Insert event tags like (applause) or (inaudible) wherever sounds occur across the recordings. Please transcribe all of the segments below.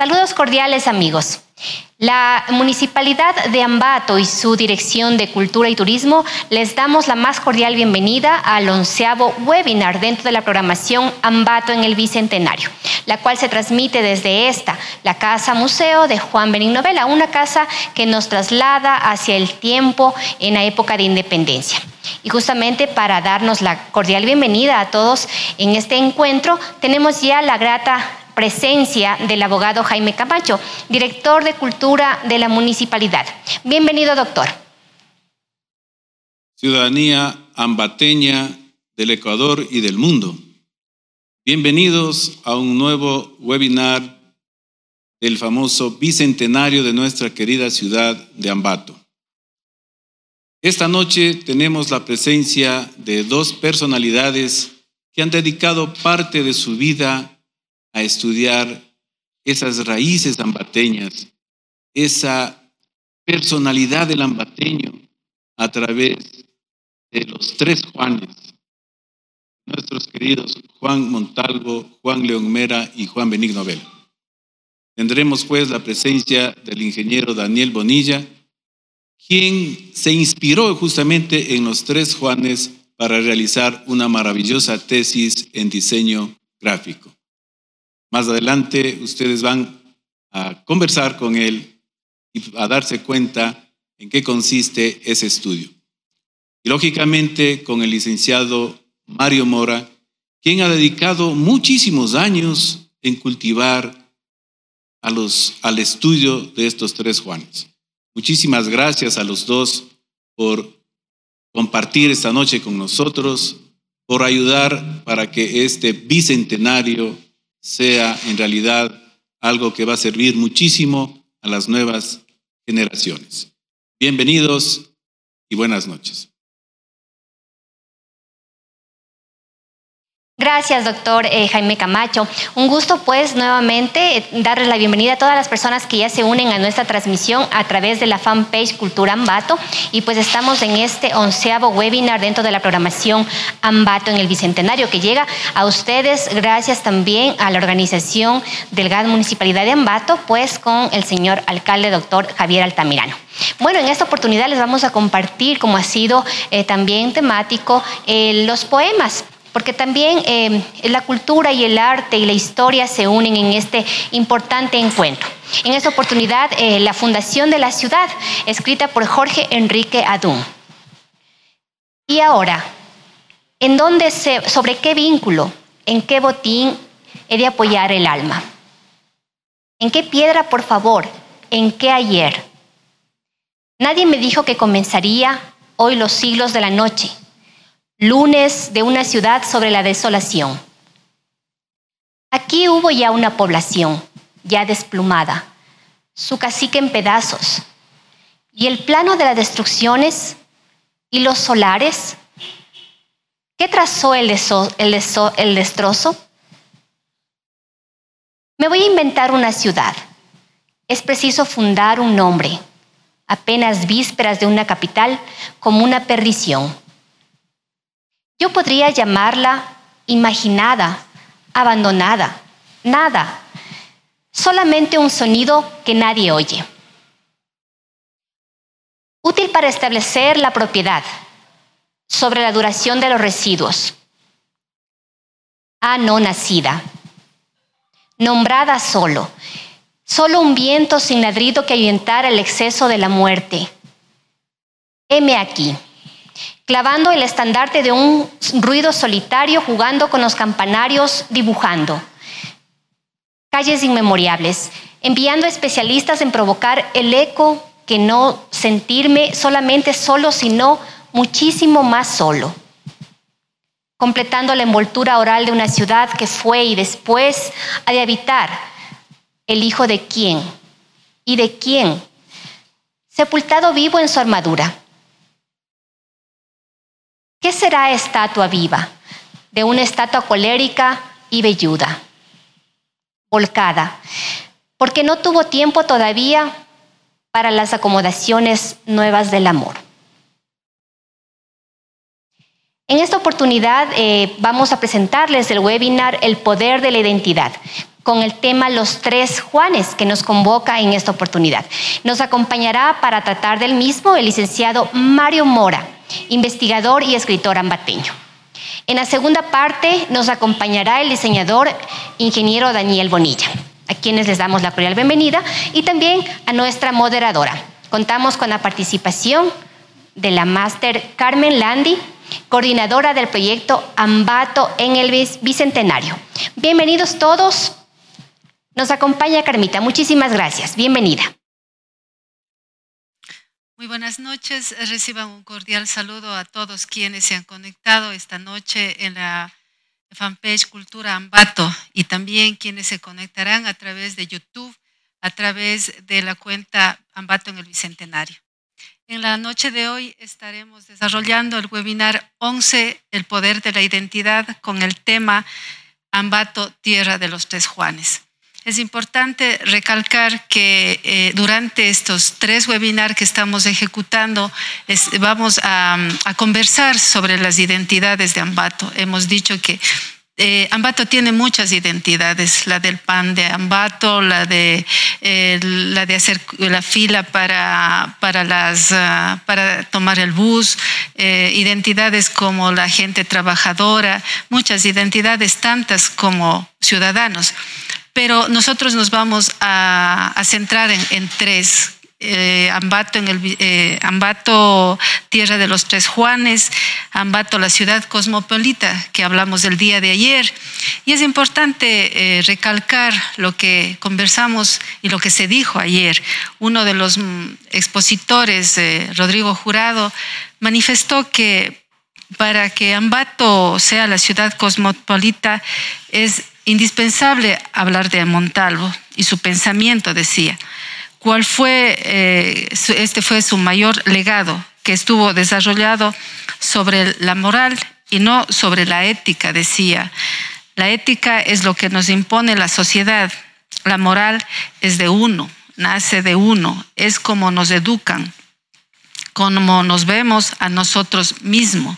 Saludos cordiales amigos. La Municipalidad de Ambato y su Dirección de Cultura y Turismo les damos la más cordial bienvenida al onceavo webinar dentro de la programación Ambato en el Bicentenario, la cual se transmite desde esta, la Casa Museo de Juan Benigno Vela, una casa que nos traslada hacia el tiempo en la época de independencia. Y justamente para darnos la cordial bienvenida a todos en este encuentro, tenemos ya la grata presencia del abogado Jaime Camacho, director de Cultura de la Municipalidad. Bienvenido, doctor. Ciudadanía ambateña del Ecuador y del mundo. Bienvenidos a un nuevo webinar del famoso bicentenario de nuestra querida ciudad de Ambato. Esta noche tenemos la presencia de dos personalidades que han dedicado parte de su vida a estudiar esas raíces ambateñas, esa personalidad del ambateño a través de los tres Juanes, nuestros queridos Juan Montalvo, Juan León Mera y Juan Benigno Vela. Tendremos pues la presencia del ingeniero Daniel Bonilla, quien se inspiró justamente en los tres Juanes para realizar una maravillosa tesis en diseño gráfico. Más adelante ustedes van a conversar con él y a darse cuenta en qué consiste ese estudio. Y lógicamente con el licenciado Mario Mora, quien ha dedicado muchísimos años en cultivar al estudio de estos tres Juanes. Muchísimas gracias a los dos por compartir esta noche con nosotros, por ayudar para que este bicentenario sea en realidad algo que va a servir muchísimo a las nuevas generaciones. Bienvenidos y buenas noches. Gracias, doctor eh, Jaime Camacho. Un gusto, pues, nuevamente eh, darles la bienvenida a todas las personas que ya se unen a nuestra transmisión a través de la fanpage Cultura Ambato. Y pues estamos en este onceavo webinar dentro de la programación Ambato en el Bicentenario, que llega a ustedes gracias también a la organización del GAD Municipalidad de Ambato, pues con el señor alcalde, doctor Javier Altamirano. Bueno, en esta oportunidad les vamos a compartir, como ha sido eh, también temático, los poemas porque también eh, la cultura y el arte y la historia se unen en este importante encuentro. En esta oportunidad, eh, la Fundación de la Ciudad, escrita por Jorge Enrique Adún. Y ahora, ¿en dónde se, sobre qué vínculo, en qué botín he de apoyar el alma? ¿En qué piedra, por favor? ¿En qué ayer? Nadie me dijo que comenzaría hoy los siglos de la noche lunes de una ciudad sobre la desolación. Aquí hubo ya una población, ya desplumada, su cacique en pedazos, y el plano de las destrucciones y los solares. ¿Qué trazó el, el destrozo? Me voy a inventar una ciudad. Es preciso fundar un nombre, apenas vísperas de una capital, como una perdición yo podría llamarla imaginada, abandonada, nada, solamente un sonido que nadie oye. Útil para establecer la propiedad sobre la duración de los residuos. Ah, no nacida, nombrada solo, solo un viento sin ladrido que ahuyentara el exceso de la muerte. Heme aquí clavando el estandarte de un ruido solitario, jugando con los campanarios, dibujando. Calles inmemorables, enviando especialistas en provocar el eco que no sentirme solamente solo, sino muchísimo más solo. Completando la envoltura oral de una ciudad que fue y después ha de habitar el hijo de quién y de quién, sepultado vivo en su armadura ¿Qué será estatua viva? De una estatua colérica y velluda, volcada, porque no tuvo tiempo todavía para las acomodaciones nuevas del amor. En esta oportunidad eh, vamos a presentarles el webinar El Poder de la Identidad, con el tema Los Tres Juanes que nos convoca en esta oportunidad. Nos acompañará para tratar del mismo el licenciado Mario Mora, investigador y escritor ambateño. En la segunda parte nos acompañará el diseñador ingeniero Daniel Bonilla, a quienes les damos la cordial bienvenida, y también a nuestra moderadora. Contamos con la participación de la máster Carmen Landi, coordinadora del proyecto Ambato en el Bicentenario. Bienvenidos todos. Nos acompaña Carmita. Muchísimas gracias. Bienvenida. Muy buenas noches. Reciban un cordial saludo a todos quienes se han conectado esta noche en la fanpage Cultura Ambato y también quienes se conectarán a través de YouTube, a través de la cuenta Ambato en el Bicentenario. En la noche de hoy estaremos desarrollando el webinar 11, El Poder de la Identidad, con el tema Ambato, Tierra de los Tres Juanes. Es importante recalcar que eh, durante estos tres webinars que estamos ejecutando vamos a, conversar sobre las identidades de Ambato. Hemos dicho que eh, Ambato tiene muchas identidades, la del pan de Ambato, la de, eh, la de hacer la fila para, para, las, ah, para tomar el bus, identidades como la gente trabajadora, muchas identidades tantas como ciudadanos pero nosotros nos vamos a, centrar en, tres. Eh, Ambato, en el, eh, Ambato, Tierra de los Tres Juanes, Ambato, la ciudad cosmopolita, que hablamos del día de ayer. Y es importante eh, recalcar lo que conversamos y lo que se dijo ayer. Uno de los mm, expositores, Rodrigo Jurado, manifestó que para que Ambato sea la ciudad cosmopolita es indispensable hablar de Montalvo y su pensamiento, decía. ¿Cuál fue, eh, este fue su mayor legado, que estuvo desarrollado sobre la moral y no sobre la ética, decía. La ética es lo que nos impone la sociedad, la moral es de uno, nace de uno, es como nos educan, como nos vemos a nosotros mismos.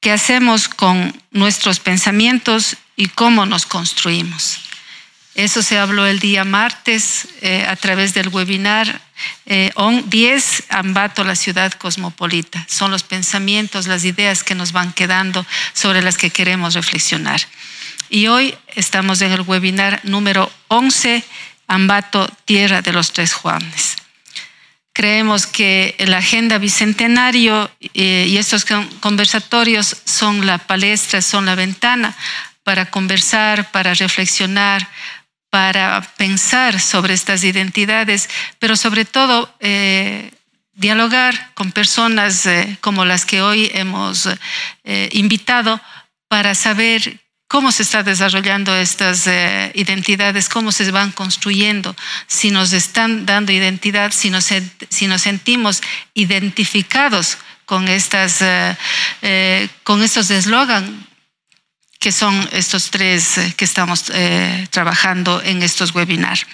¿Qué hacemos con nuestros pensamientos y cómo nos construimos? Eso se habló el día martes eh, a través del webinar eh, 10 Ambato, la ciudad cosmopolita. Son los pensamientos, las ideas que nos van quedando sobre las que queremos reflexionar. Y hoy estamos en el webinar número 11, Ambato, Tierra de los Tres Juanes. Creemos que la agenda bicentenario eh, y estos conversatorios son la palestra, son la ventana para conversar, para reflexionar, para pensar sobre estas identidades, pero sobre todo eh, dialogar con personas eh, como las que hoy hemos invitado para saber cómo se está desarrollando estas eh, identidades, cómo se van construyendo, si nos están dando identidad, si nos, sentimos identificados con, estas, eh, eh, con estos eslogans que son estos tres que estamos trabajando en estos webinars.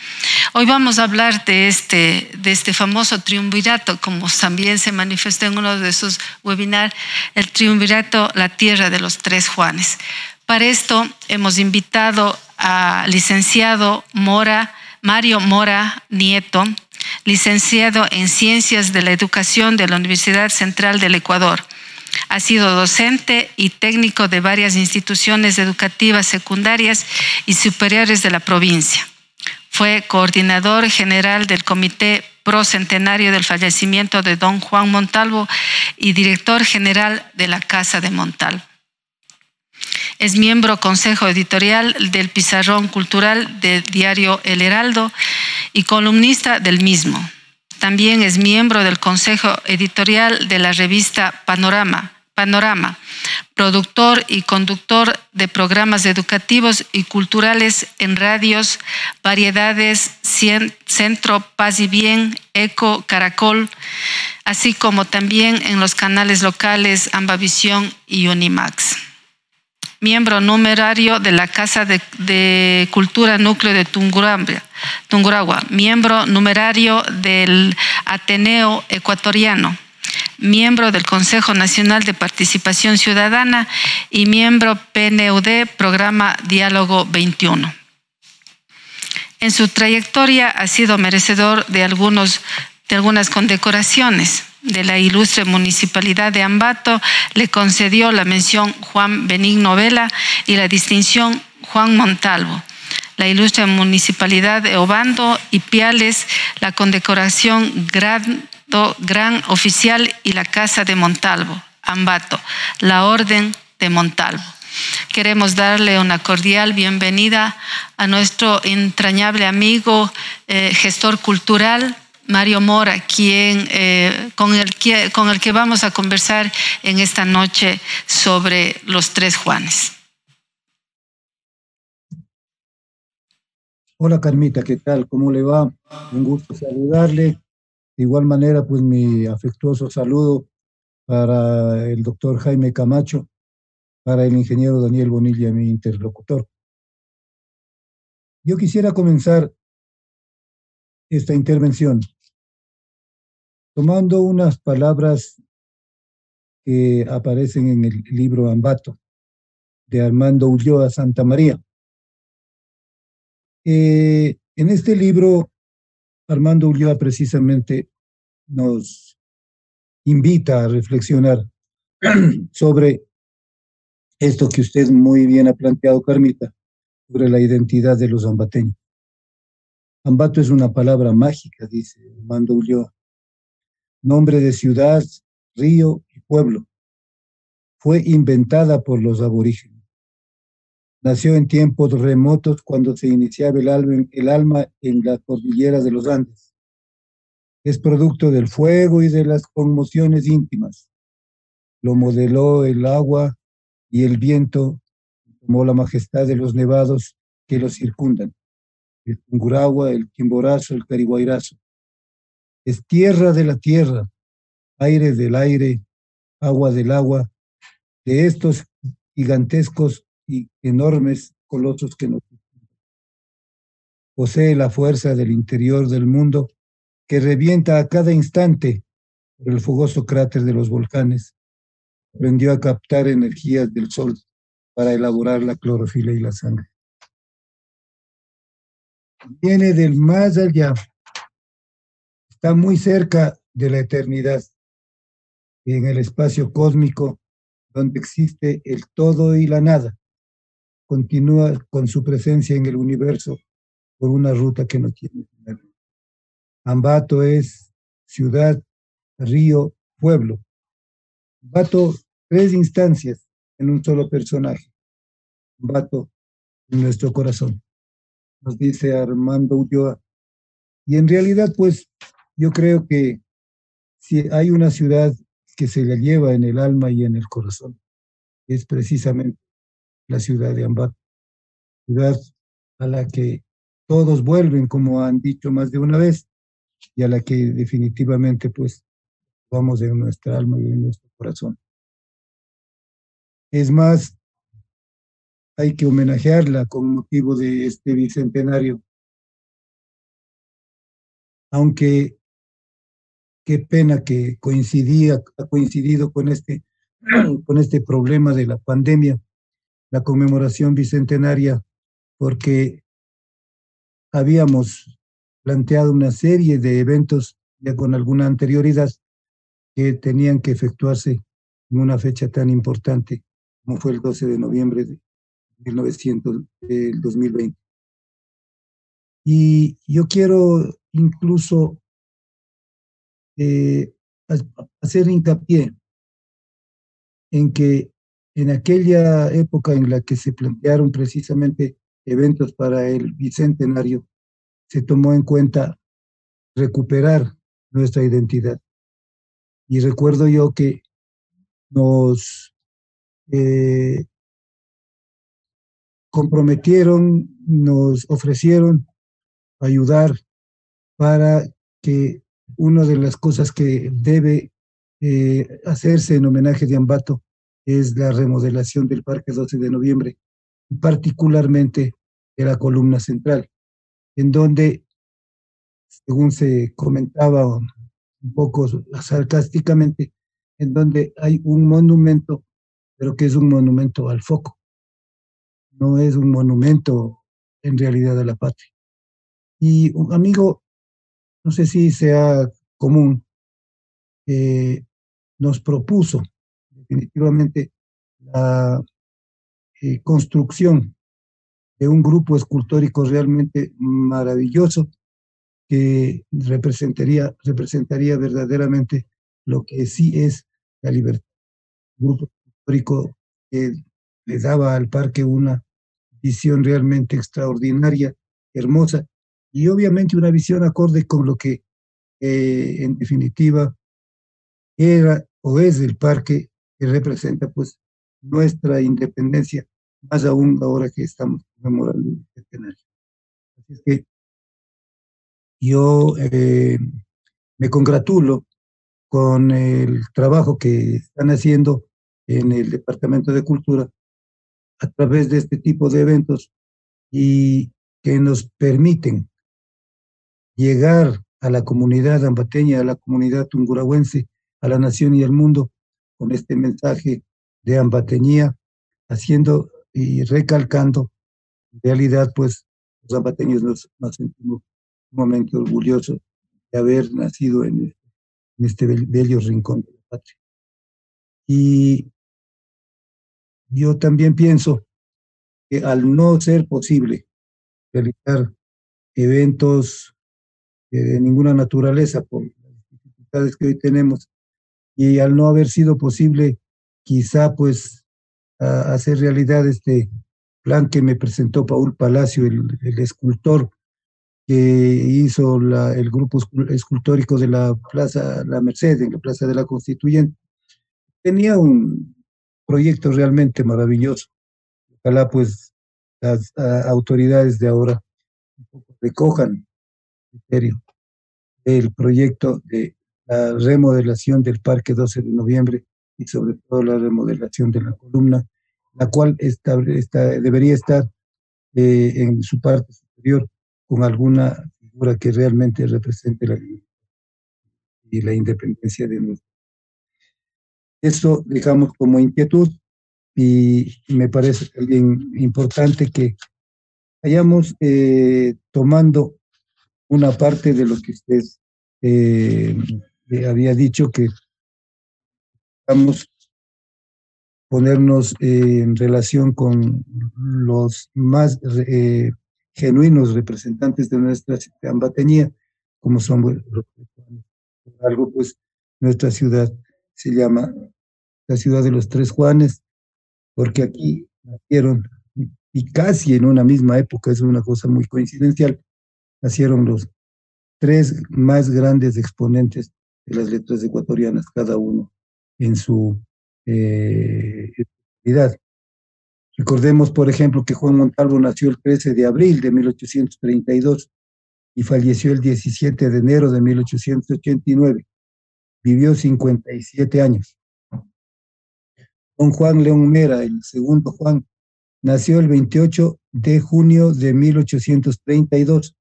Hoy vamos a hablar de este, de este famoso triunvirato, como también se manifestó en uno de esos webinars, el triunvirato La Tierra de los Tres Juanes. Para esto hemos invitado al licenciado Mora, Mario Mora Nieto, licenciado en Ciencias de la Educación de la Universidad Central del Ecuador. Ha sido docente y técnico de varias instituciones educativas secundarias y superiores de la provincia. Fue coordinador general del Comité Pro Centenario del fallecimiento de don Juan Montalvo y director general de la Casa de Montalvo. Es miembro consejo editorial del Pizarrón Cultural del diario El Heraldo y columnista del mismo. También es miembro del consejo editorial de la revista Panorama, Panorama, productor y conductor de programas educativos y culturales en radios, variedades, Centro, Paz y Bien, Eco, Caracol, así como también en los canales locales Ambavisión y Unimax miembro numerario de la Casa de, Cultura Núcleo de Tunguragua, miembro numerario del Ateneo Ecuatoriano, miembro del Consejo Nacional de Participación Ciudadana y miembro PNUD, Programa Diálogo 21. En su trayectoria ha sido merecedor de, algunos, de algunas condecoraciones. De la ilustre municipalidad de Ambato le concedió la mención Juan Benigno Vela y la distinción Juan Montalvo. La ilustre municipalidad de Obando y Piales, la condecoración Gran, Gran Oficial y la Casa de Montalvo, Ambato, la Orden de Montalvo. Queremos darle una cordial bienvenida a nuestro entrañable amigo, eh, gestor cultural, Mario Mora, quien, eh, con, el con el que vamos a conversar en esta noche sobre los tres Juanes. Hola Carmita, ¿qué tal? ¿Cómo le va? Un gusto saludarle. De igual manera, pues mi afectuoso saludo para el doctor Jaime Camacho, para el ingeniero Daniel Bonilla, mi interlocutor. Yo quisiera comenzar esta intervención tomando unas palabras que aparecen en el libro Ambato de Armando Ulloa Santa María. Eh, en este libro, Armando Ulloa precisamente nos invita a reflexionar (clears throat) sobre esto que usted muy bien ha planteado, Carmita, sobre la identidad de los ambateños. Ambato es una palabra mágica, dice Armando Ulloa, nombre de ciudad, río y pueblo. Fue inventada por los aborígenes. Nació en tiempos remotos cuando se iniciaba el alma, en la cordillera de los Andes. Es producto del fuego y de las conmociones íntimas. Lo modeló el agua y el viento tomó la majestad de los nevados que lo circundan, el Tunguragua, el Quimborazo, el Cariguairazo. Es tierra de la tierra, aire del aire, agua del agua, de estos gigantescos y enormes colosos que nos posee la fuerza del interior del mundo que revienta a cada instante por el fogoso cráter de los volcanes. Aprendió a captar energías del sol para elaborar la clorofila y la sangre. Viene del más allá, está muy cerca de la eternidad, en el espacio cósmico donde existe el todo y la nada. Continúa con su presencia en el universo por una ruta que no tiene. Ambato es ciudad, río, pueblo. Ambato tres instancias en un solo personaje. Vato en nuestro corazón, nos dice Armando Ulloa. Y en realidad, pues, yo creo que si hay una ciudad que se la lleva en el alma y en el corazón, es precisamente la ciudad de Ambato, ciudad a la que todos vuelven, como han dicho más de una vez, y a la que definitivamente, pues, vamos en nuestra alma y en nuestro corazón. Es más, hay que homenajearla con motivo de este bicentenario. Aunque qué pena que coincidía, ha coincidido con este, (clears throat) con este problema de la pandemia, la conmemoración bicentenaria, porque habíamos planteado una serie de eventos ya con alguna anterioridad que tenían que efectuarse en una fecha tan importante como fue el 12 de noviembre de 1900, del 2020. Y yo quiero incluso eh, hacer hincapié en que en aquella época en la que se plantearon precisamente eventos para el bicentenario, se tomó en cuenta recuperar nuestra identidad. Y recuerdo yo que nos eh, comprometieron, nos ofrecieron ayudar para que una de las cosas que debe eh, hacerse en homenaje de Ambato es la remodelación del Parque 12 de Noviembre, particularmente de la columna central, en donde, según se comentaba un poco sarcásticamente, en donde hay un monumento pero que es un monumento al foco. No es un monumento en realidad a la patria. Y un amigo, no sé si sea común, eh, nos propuso definitivamente la eh, construcción de un grupo escultórico realmente maravilloso que representaría, representaría verdaderamente lo que sí es la libertad. Un grupo escultórico que le daba al parque una visión realmente extraordinaria, hermosa, y obviamente una visión acorde con lo que eh, en definitiva era o es el parque que representa pues nuestra independencia, más aún ahora que estamos conmemorando el centenario. Así es que yo eh, me congratulo con el trabajo que están haciendo en el Departamento de Cultura a través de este tipo de eventos y que nos permiten llegar a la comunidad ambateña, a la comunidad tungurahuense, a la nación y al mundo con este mensaje de ambateñía, haciendo y recalcando, en realidad, pues los ambateños nos, sentimos sumamente orgullosos de haber nacido en este, en este bello rincón de la patria. Y yo también pienso que al no ser posible realizar eventos de ninguna naturaleza por las dificultades que hoy tenemos y al no haber sido posible quizá pues hacer realidad este plan que me presentó Paul Palacio, el, escultor que hizo la, el grupo escultórico de la Plaza La Merced, en la Plaza de la Constituyente. Tenía un proyecto realmente maravilloso. Ojalá pues las autoridades de ahora recojan criterio el proyecto de la remodelación del Parque 12 de Noviembre y sobre todo la remodelación de la columna, la cual está, debería estar eh, en su parte superior con alguna figura que realmente represente la y la independencia de nuestro. Eso dejamos como inquietud y me parece también importante que vayamos eh, tomando una parte de lo que usted eh, había dicho que vamos ponernos en relación con los más eh, genuinos representantes de nuestra ambateñía, como son los algo pues nuestra ciudad se llama la ciudad de los tres Juanes, porque aquí nacieron y casi en una misma época, es una cosa muy coincidencial, nacieron los tres más grandes exponentes de las letras ecuatorianas, cada uno en su eh, Recordemos, por ejemplo, que Juan Montalvo nació el 13 de abril de 1832 y falleció el 17 de enero de 1889. Vivió 57 años. Don Juan León Mera, el segundo Juan, nació el 28 de junio de 1832,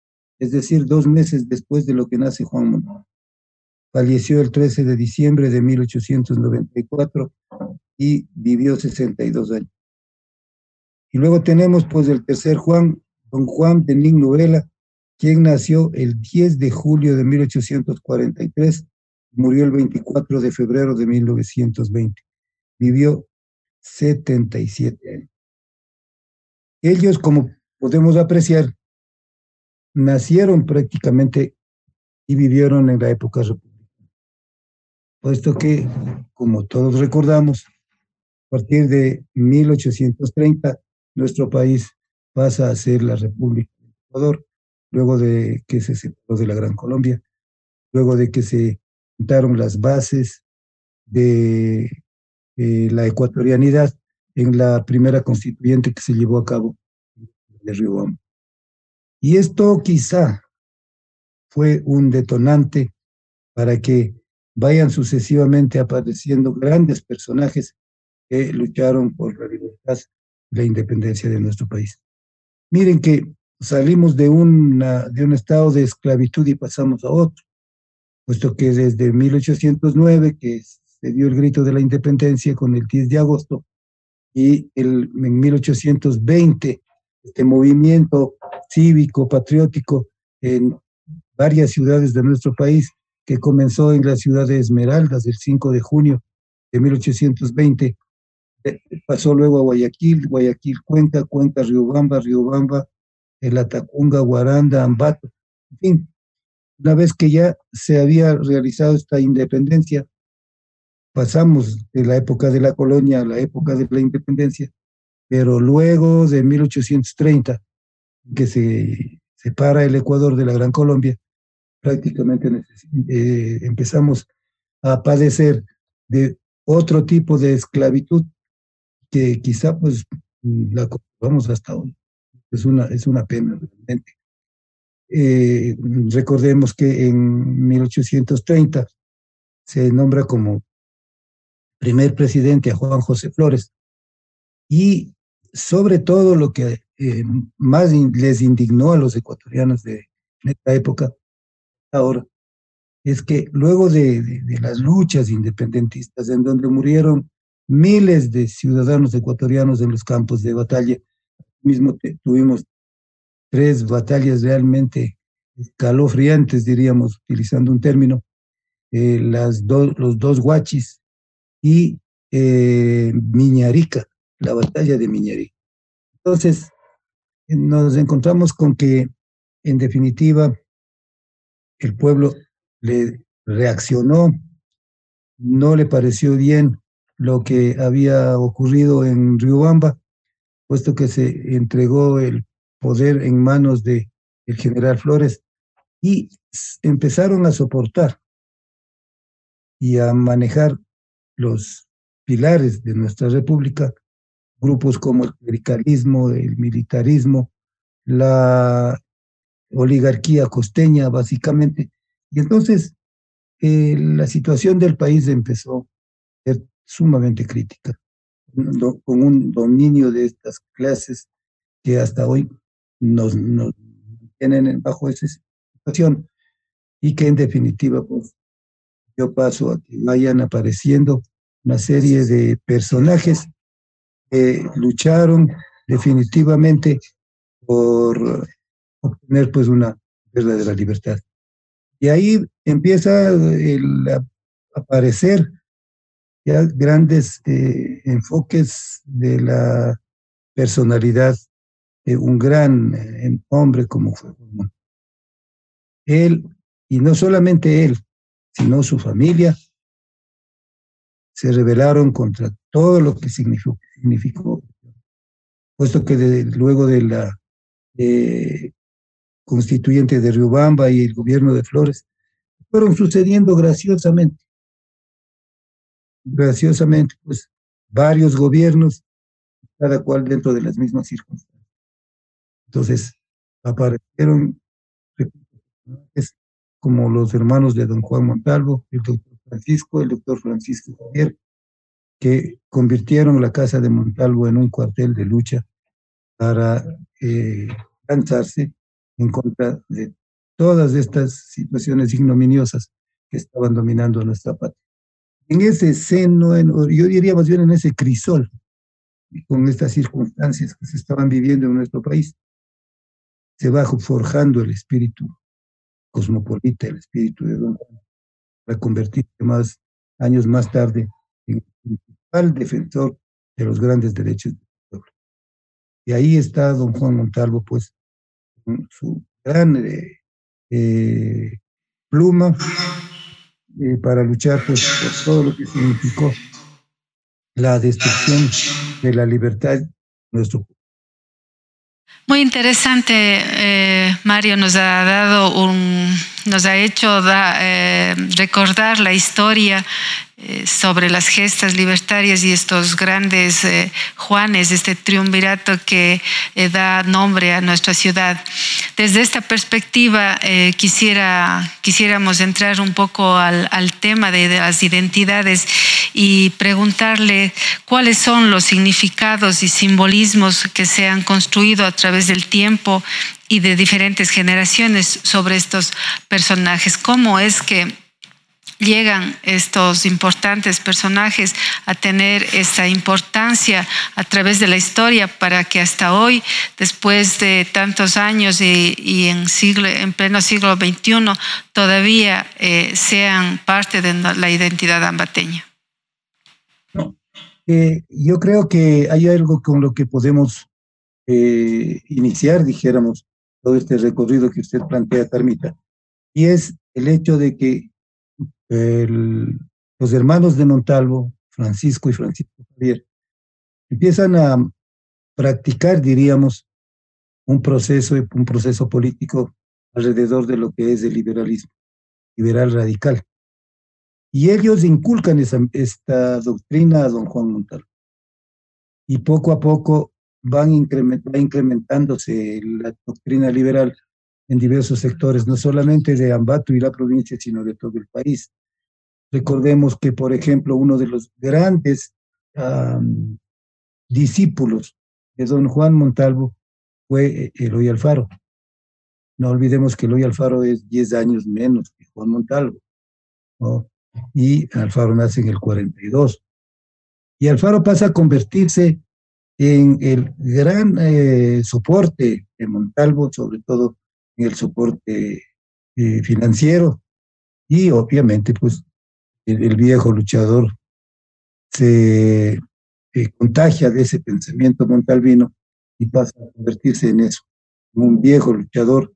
es decir, dos meses después de lo que nace Juan. Falleció el 13 de diciembre de 1894 y vivió 62 años. Y luego tenemos pues el tercer Juan, don Juan de Novela, quien nació el 10 de julio de 1843, murió el 24 de febrero de 1920. Vivió 77 años. Ellos, como podemos apreciar, nacieron prácticamente y vivieron en la época republicana. Puesto que, como todos recordamos, a partir de 1830, nuestro país pasa a ser la República de Ecuador, luego de que se separó de la Gran Colombia, luego de que se juntaron las bases de eh, la ecuatorianidad en la primera constituyente que se llevó a cabo de Río Y esto quizá fue un detonante para que vayan sucesivamente apareciendo grandes personajes que lucharon por la libertad y la independencia de nuestro país. Miren que salimos de, una, de un estado de esclavitud y pasamos a otro, puesto que desde 1809, que se dio el grito de la independencia con el 10 de agosto, y el, en 1820 este movimiento cívico, patriótico, en varias ciudades de nuestro país, que comenzó en la ciudad de Esmeraldas el 5 de junio de 1820, eh, pasó luego a Guayaquil, Guayaquil, Cuenca, Cuenca, Riobamba, Riobamba, el Atacunga, Guaranda, Ambato, en fin, una vez que ya se había realizado esta independencia, pasamos de la época de la colonia a la época de la independencia, pero luego de 1830, que se separa el Ecuador de la Gran Colombia, prácticamente eh, empezamos a padecer de otro tipo de esclavitud que quizá pues la vamos hasta hoy. Es una, es una pena realmente. Eh, recordemos que en 1830 se nombra como primer presidente a Juan José Flores y sobre todo lo que eh, más les indignó a los ecuatorianos de, esta época, ahora, es que luego de, de, las luchas independentistas, en donde murieron miles de ciudadanos ecuatorianos en los campos de batalla, mismo tuvimos tres batallas realmente calofriantes, diríamos, utilizando un término, eh, las los dos guachis y eh, Miñarica, la batalla de Miñarica. Entonces, nos encontramos con que, en definitiva, el pueblo le reaccionó, no le pareció bien lo que había ocurrido en Riobamba, puesto que se entregó el poder en manos de el general Flores y empezaron a soportar y a manejar los pilares de nuestra república, grupos como el clericalismo, el militarismo, la oligarquía costeña, básicamente. Y entonces eh, la situación del país empezó a ser sumamente crítica, con un dominio de estas clases que hasta hoy nos, nos tienen bajo esa situación y que en definitiva pues yo paso a que vayan apareciendo una serie de personajes que lucharon definitivamente por obtener pues una verdadera libertad. Y ahí empieza a aparecer ya grandes eh, enfoques de la personalidad de un gran eh, hombre como fue Él, y no solamente él, sino su familia, se rebelaron contra todo lo que significó, puesto que luego de la eh, constituyente de Riobamba y el gobierno de Flores, fueron sucediendo graciosamente, graciosamente, pues varios gobiernos, cada cual dentro de las mismas circunstancias. Entonces, aparecieron como los hermanos de don Juan Montalvo, el doctor Francisco, el doctor Francisco Javier, que convirtieron la casa de Montalvo en un cuartel de lucha para eh, lanzarse en contra de todas estas situaciones ignominiosas que estaban dominando nuestra patria. En ese seno, yo diría más bien en ese crisol, con estas circunstancias que se estaban viviendo en nuestro país, se va forjando el espíritu cosmopolita, el espíritu de Don Juan, para convertirse más años más tarde en el principal defensor de los grandes derechos del pueblo. Y ahí está Don Juan Montalvo, pues, con su gran eh, eh, pluma eh, para luchar pues, por todo lo que significó la destrucción de la libertad de nuestro pueblo. Muy interesante, eh, Mario. Nos ha dado un, nos ha hecho eh, recordar la historia sobre las gestas libertarias y estos grandes Juanes, este triunvirato que da nombre a nuestra ciudad. Desde esta perspectiva quisiera, quisiéramos entrar un poco al, al tema de, de las identidades y preguntarle cuáles son los significados y simbolismos que se han construido a través del tiempo y de diferentes generaciones sobre estos personajes. ¿Cómo es que llegan estos importantes personajes a tener esta importancia a través de la historia para que hasta hoy, después de tantos años y, en, siglo, en pleno siglo XXI, todavía eh, sean parte de la identidad ambateña? Eh, yo creo que hay algo con lo que podemos eh, iniciar, dijéramos, todo este recorrido que usted plantea, Carmita, y es el hecho de que los hermanos de Montalvo, Francisco y Francisco Javier, empiezan a practicar, diríamos, un proceso, un proceso político alrededor de lo que es el liberalismo, liberal radical. Y ellos inculcan esa, esta doctrina a don Juan Montalvo. Y poco a poco van va incrementándose la doctrina liberal en diversos sectores, no solamente de Ambato y la provincia, sino de todo el país. Recordemos que, por ejemplo, uno de los grandes discípulos de don Juan Montalvo fue eh, Eloy Alfaro. No olvidemos que Eloy Alfaro es 10 años menos que Juan Montalvo. Y Alfaro nace en el 42. Y Alfaro pasa a convertirse en el gran eh, soporte de Montalvo, sobre todo el soporte eh, financiero. Y obviamente, pues, el, viejo luchador se contagia de ese pensamiento montalvino y pasa a convertirse en eso, en un viejo luchador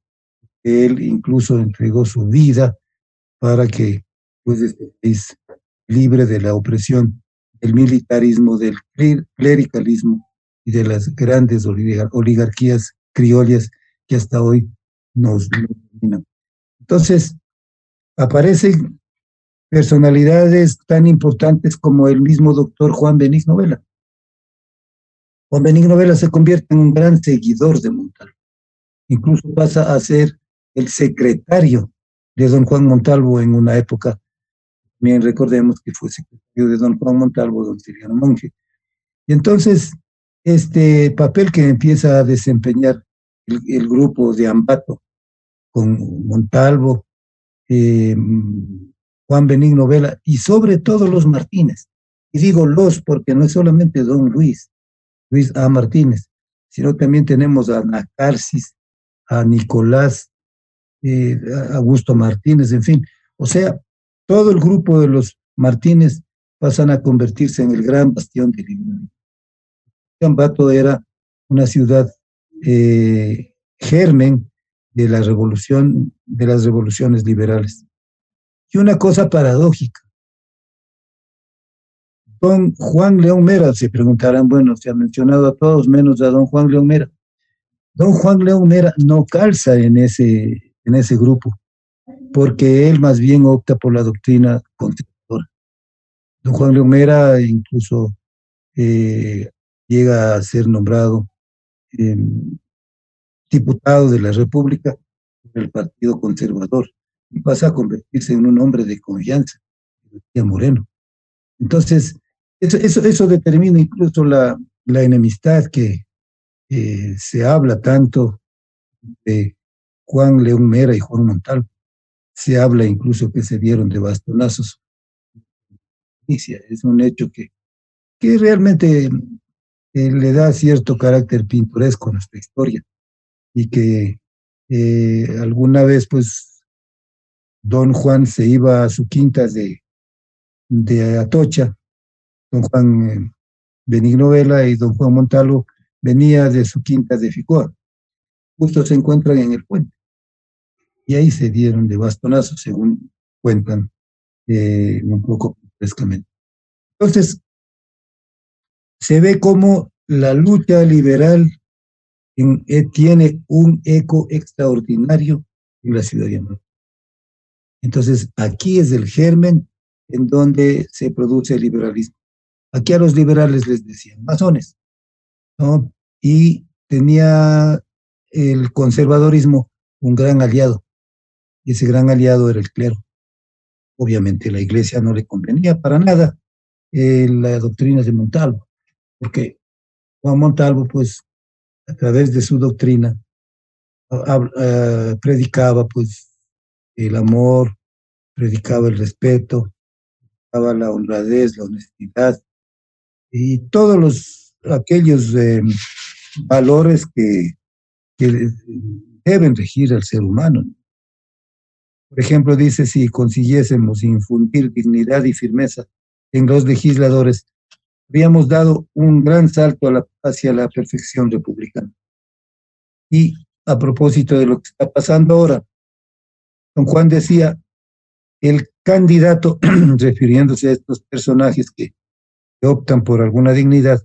que él incluso entregó su vida para que pues este país libre de la opresión del militarismo, del clericalismo y de las grandes oligarquías criollas que hasta hoy nos dominan. Entonces, aparecen personalidades tan importantes como el mismo doctor Juan Benigno Vela. Juan Benigno Vela se convierte en un gran seguidor de Montalvo. Incluso pasa a ser el secretario de don Juan Montalvo en una época. También recordemos que fue secretario de don Juan Montalvo, don Siriano Monge. Y entonces, este papel que empieza a desempeñar el, grupo de Ambato con Montalvo, eh, Juan Benigno Vela y sobre todo los Martínez. Y digo los porque no es solamente don Luis, Luis A. Martínez, sino también tenemos a Ana a Nicolás, eh, Augusto Martínez, en fin. O sea, todo el grupo de los Martínez pasan a convertirse en el gran bastión de liberalismo. Cambato era una ciudad eh, germen de la revolución, de las revoluciones liberales. Y una cosa paradójica. Don Juan León Mera, se preguntarán, bueno, se ha mencionado a todos menos a don Juan León Mera. Don Juan León Mera no calza en ese, en ese grupo, porque él más bien opta por la doctrina conservadora. Don Juan León Mera incluso eh, llega a ser nombrado em, diputado de la República por el Partido Conservador y pasa a convertirse en un hombre de confianza, decía Moreno. Entonces, eso, eso, eso determina incluso la, la enemistad que se habla tanto de Juan León Mera y Juan Montal. Se habla incluso que se dieron de bastonazos. Es un hecho que, que realmente le da cierto carácter pintoresco a nuestra historia y que eh, alguna vez pues don Juan se iba a su quinta de, de Atocha, don Juan eh, Benigno Vela y don Juan Montalvo venía de su quinta de Ficoa. Justo se encuentran en el puente. Y ahí se dieron de bastonazos, según cuentan eh, un poco frescamente. Entonces, se ve como la lucha liberal eh, tiene un eco extraordinario en la ciudad de América. Entonces, aquí es el germen en donde se produce el liberalismo. Aquí a los liberales les decían masones, ¿no? Y tenía el conservadorismo un gran aliado, y ese gran aliado era el clero. Obviamente la iglesia no le convenía para nada eh, la doctrina de Montalvo, porque Juan Montalvo, pues, a través de su doctrina, predicaba, pues, el amor, predicaba el respeto, predicaba la honradez, la honestidad y todos los aquellos eh, valores que deben regir al ser humano. Por ejemplo, dice, si consiguiésemos infundir dignidad y firmeza en los legisladores, habíamos dado un gran salto hacia la perfección republicana. Y a propósito de lo que está pasando ahora, don Juan decía, el candidato, (clears throat) refiriéndose a estos personajes que, que optan por alguna dignidad,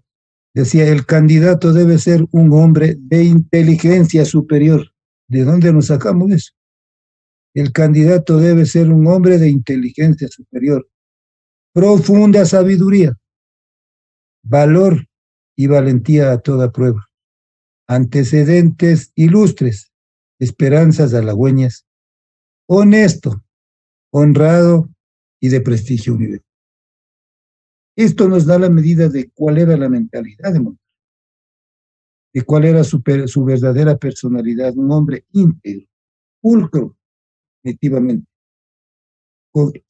decía, el candidato debe ser un hombre de inteligencia superior. ¿De dónde nos sacamos eso? El candidato debe ser un hombre de inteligencia superior, profunda sabiduría, valor y valentía a toda prueba, antecedentes ilustres, esperanzas halagüeñas, honesto, honrado y de prestigio universal. Esto nos da la medida de cuál era la mentalidad de Montalvo, de cuál era su, verdadera personalidad, un hombre íntegro, pulcro, definitivamente,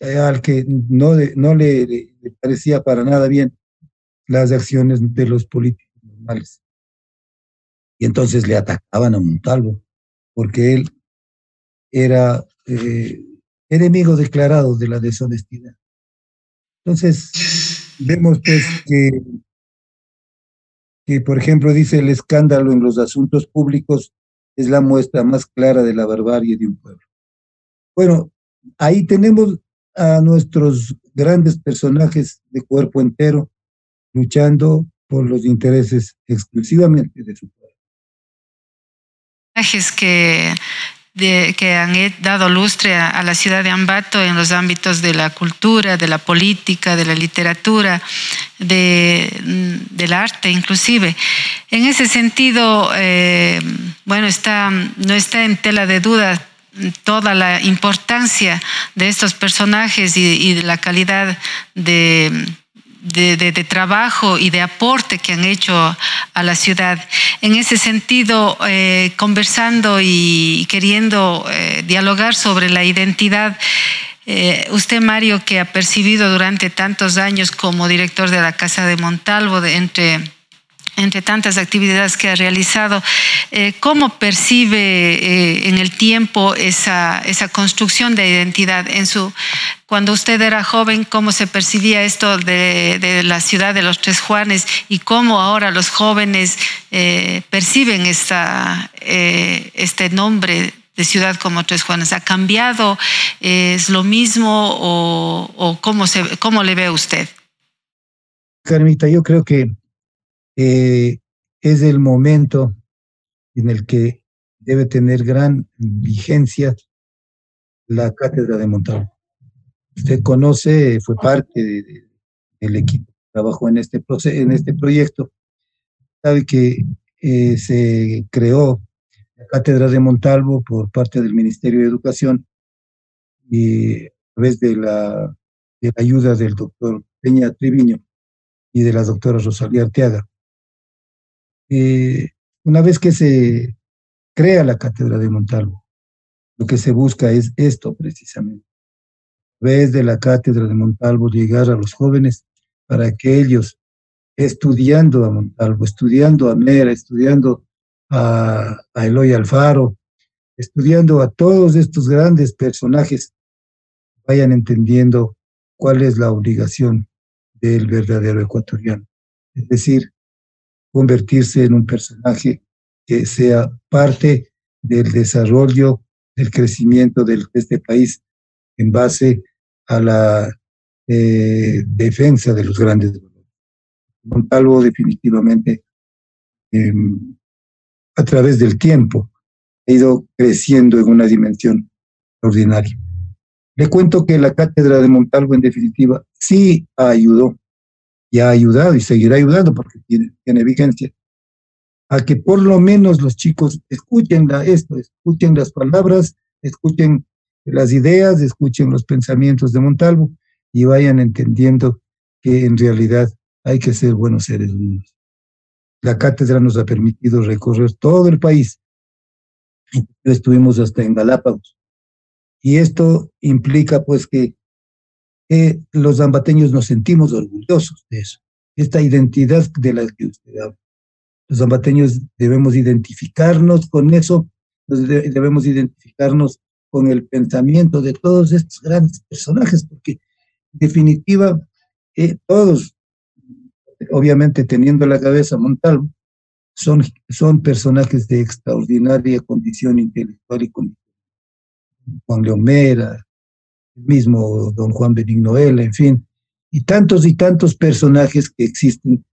eh, al que no le, parecía para nada bien las acciones de los políticos normales. Y entonces le atacaban a Montalvo, porque él era eh, enemigo declarado de la deshonestidad. Entonces, vemos pues que, que, por ejemplo, dice el escándalo en los asuntos públicos es la muestra más clara de la barbarie de un pueblo. Bueno, ahí tenemos a nuestros grandes personajes de cuerpo entero luchando por los intereses exclusivamente de su pueblo. Que, que han dado lustre a, la ciudad de Ambato en los ámbitos de la cultura, de la política, de la literatura, de, del arte inclusive. En ese sentido, eh, bueno, está, no está en tela de duda toda la importancia de estos personajes y, de la calidad de, de, trabajo y de aporte que han hecho a la ciudad. En ese sentido, eh, conversando y queriendo eh, dialogar sobre la identidad, eh, usted, Mario, que ha percibido durante tantos años como director de la Casa de Montalvo, de, entre entre tantas actividades que ha realizado, eh, ¿cómo percibe eh, en el tiempo esa, esa construcción de identidad? En su, cuando usted era joven, ¿cómo se percibía esto de, la ciudad de los Tres Juanes y cómo ahora los jóvenes eh, perciben esta, este nombre de ciudad como Tres Juanes? ¿Ha cambiado? ¿Es lo mismo o, o cómo, se, cómo le ve usted? Carmita, yo creo que eh, es el momento en el que debe tener gran vigencia la cátedra de Montalvo. Usted conoce, fue parte del equipo que trabajó en este, en este proyecto, sabe que eh, se creó la cátedra de Montalvo por parte del Ministerio de Educación y a través de la, de la ayuda del doctor Peña Triviño y de la doctora Rosalía Arteaga. Eh, una vez que se crea la cátedra de Montalvo, lo que se busca es esto precisamente. A través de la cátedra de Montalvo llegar a los jóvenes para que ellos, estudiando a Montalvo, estudiando a Mera, estudiando a, a Eloy Alfaro, estudiando a todos estos grandes personajes, vayan entendiendo cuál es la obligación del verdadero ecuatoriano. Es decir, convertirse en un personaje que sea parte del desarrollo, del crecimiento de este país en base a la eh, defensa de los grandes valores. Montalvo definitivamente em, a través del tiempo ha ido creciendo en una dimensión extraordinaria. Le cuento que la cátedra de Montalvo en definitiva sí ayudó y ha ayudado y seguirá ayudando porque tiene, tiene vigencia, a que por lo menos los chicos escuchen esto, escuchen las palabras, escuchen las ideas, escuchen los pensamientos de Montalvo y vayan entendiendo que en realidad hay que ser buenos seres humanos. La cátedra nos ha permitido recorrer todo el país. Estuvimos hasta en Galápagos Y esto implica pues que, que los zambateños nos sentimos orgullosos de eso, esta identidad de la que usted habla. Los zambateños debemos identificarnos con eso, debemos identificarnos con el pensamiento de todos estos grandes personajes, porque en definitiva, eh, todos, obviamente teniendo la cabeza Montalvo, son, son personajes de extraordinaria condición intelectual y condición. Juan Leomera, mismo don Juan Benigno en fin, y tantos y tantos personajes que existen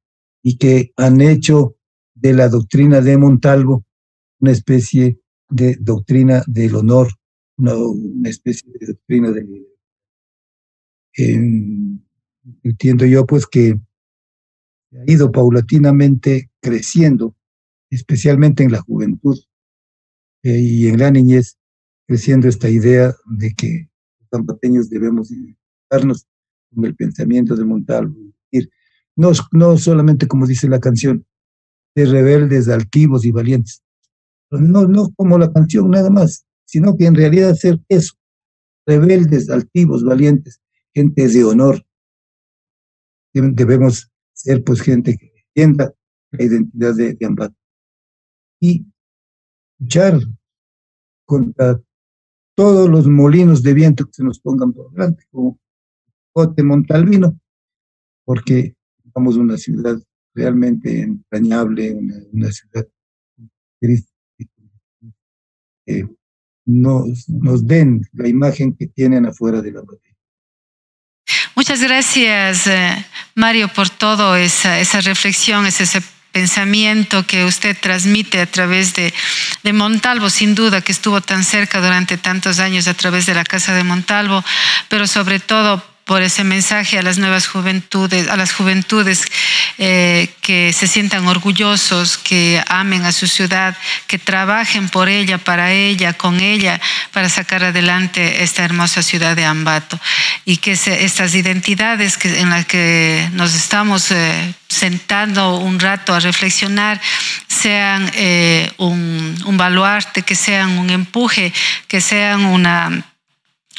y que han hecho de la doctrina de Montalvo una especie de doctrina del honor, una, especie de doctrina del... entiendo yo pues que ha ido paulatinamente creciendo, especialmente en la juventud eh, y en la niñez, creciendo esta idea de que los zapateños debemos identificarnos con el pensamiento de Montalvo. No, no solamente como dice la canción, de rebeldes, altivos y valientes. No, no como la canción nada más, sino que en realidad ser eso, rebeldes, altivos, valientes, gente de honor. Debemos ser pues gente que entienda la identidad de, de Y luchar contra todos los molinos de viento que se nos pongan por delante, como Cote Montalvino, porque somos una ciudad realmente entrañable, una, ciudad que nos, den la imagen que tienen afuera de la batalla. Muchas gracias, eh, Mario, por todo esa, reflexión, ese pensamiento que usted transmite a través de, de, Montalvo, sin duda que estuvo tan cerca durante tantos años a través de la Casa de Montalvo, pero sobre todo por ese mensaje a las nuevas juventudes, a las juventudes eh, que se sientan orgullosos, que amen a su ciudad, que trabajen por ella, para ella, con ella, para sacar adelante esta hermosa ciudad de Ambato. Y que estas identidades que, en las que nos estamos eh, sentando un rato a reflexionar sean eh, un, un baluarte, que sean un empuje, que sean una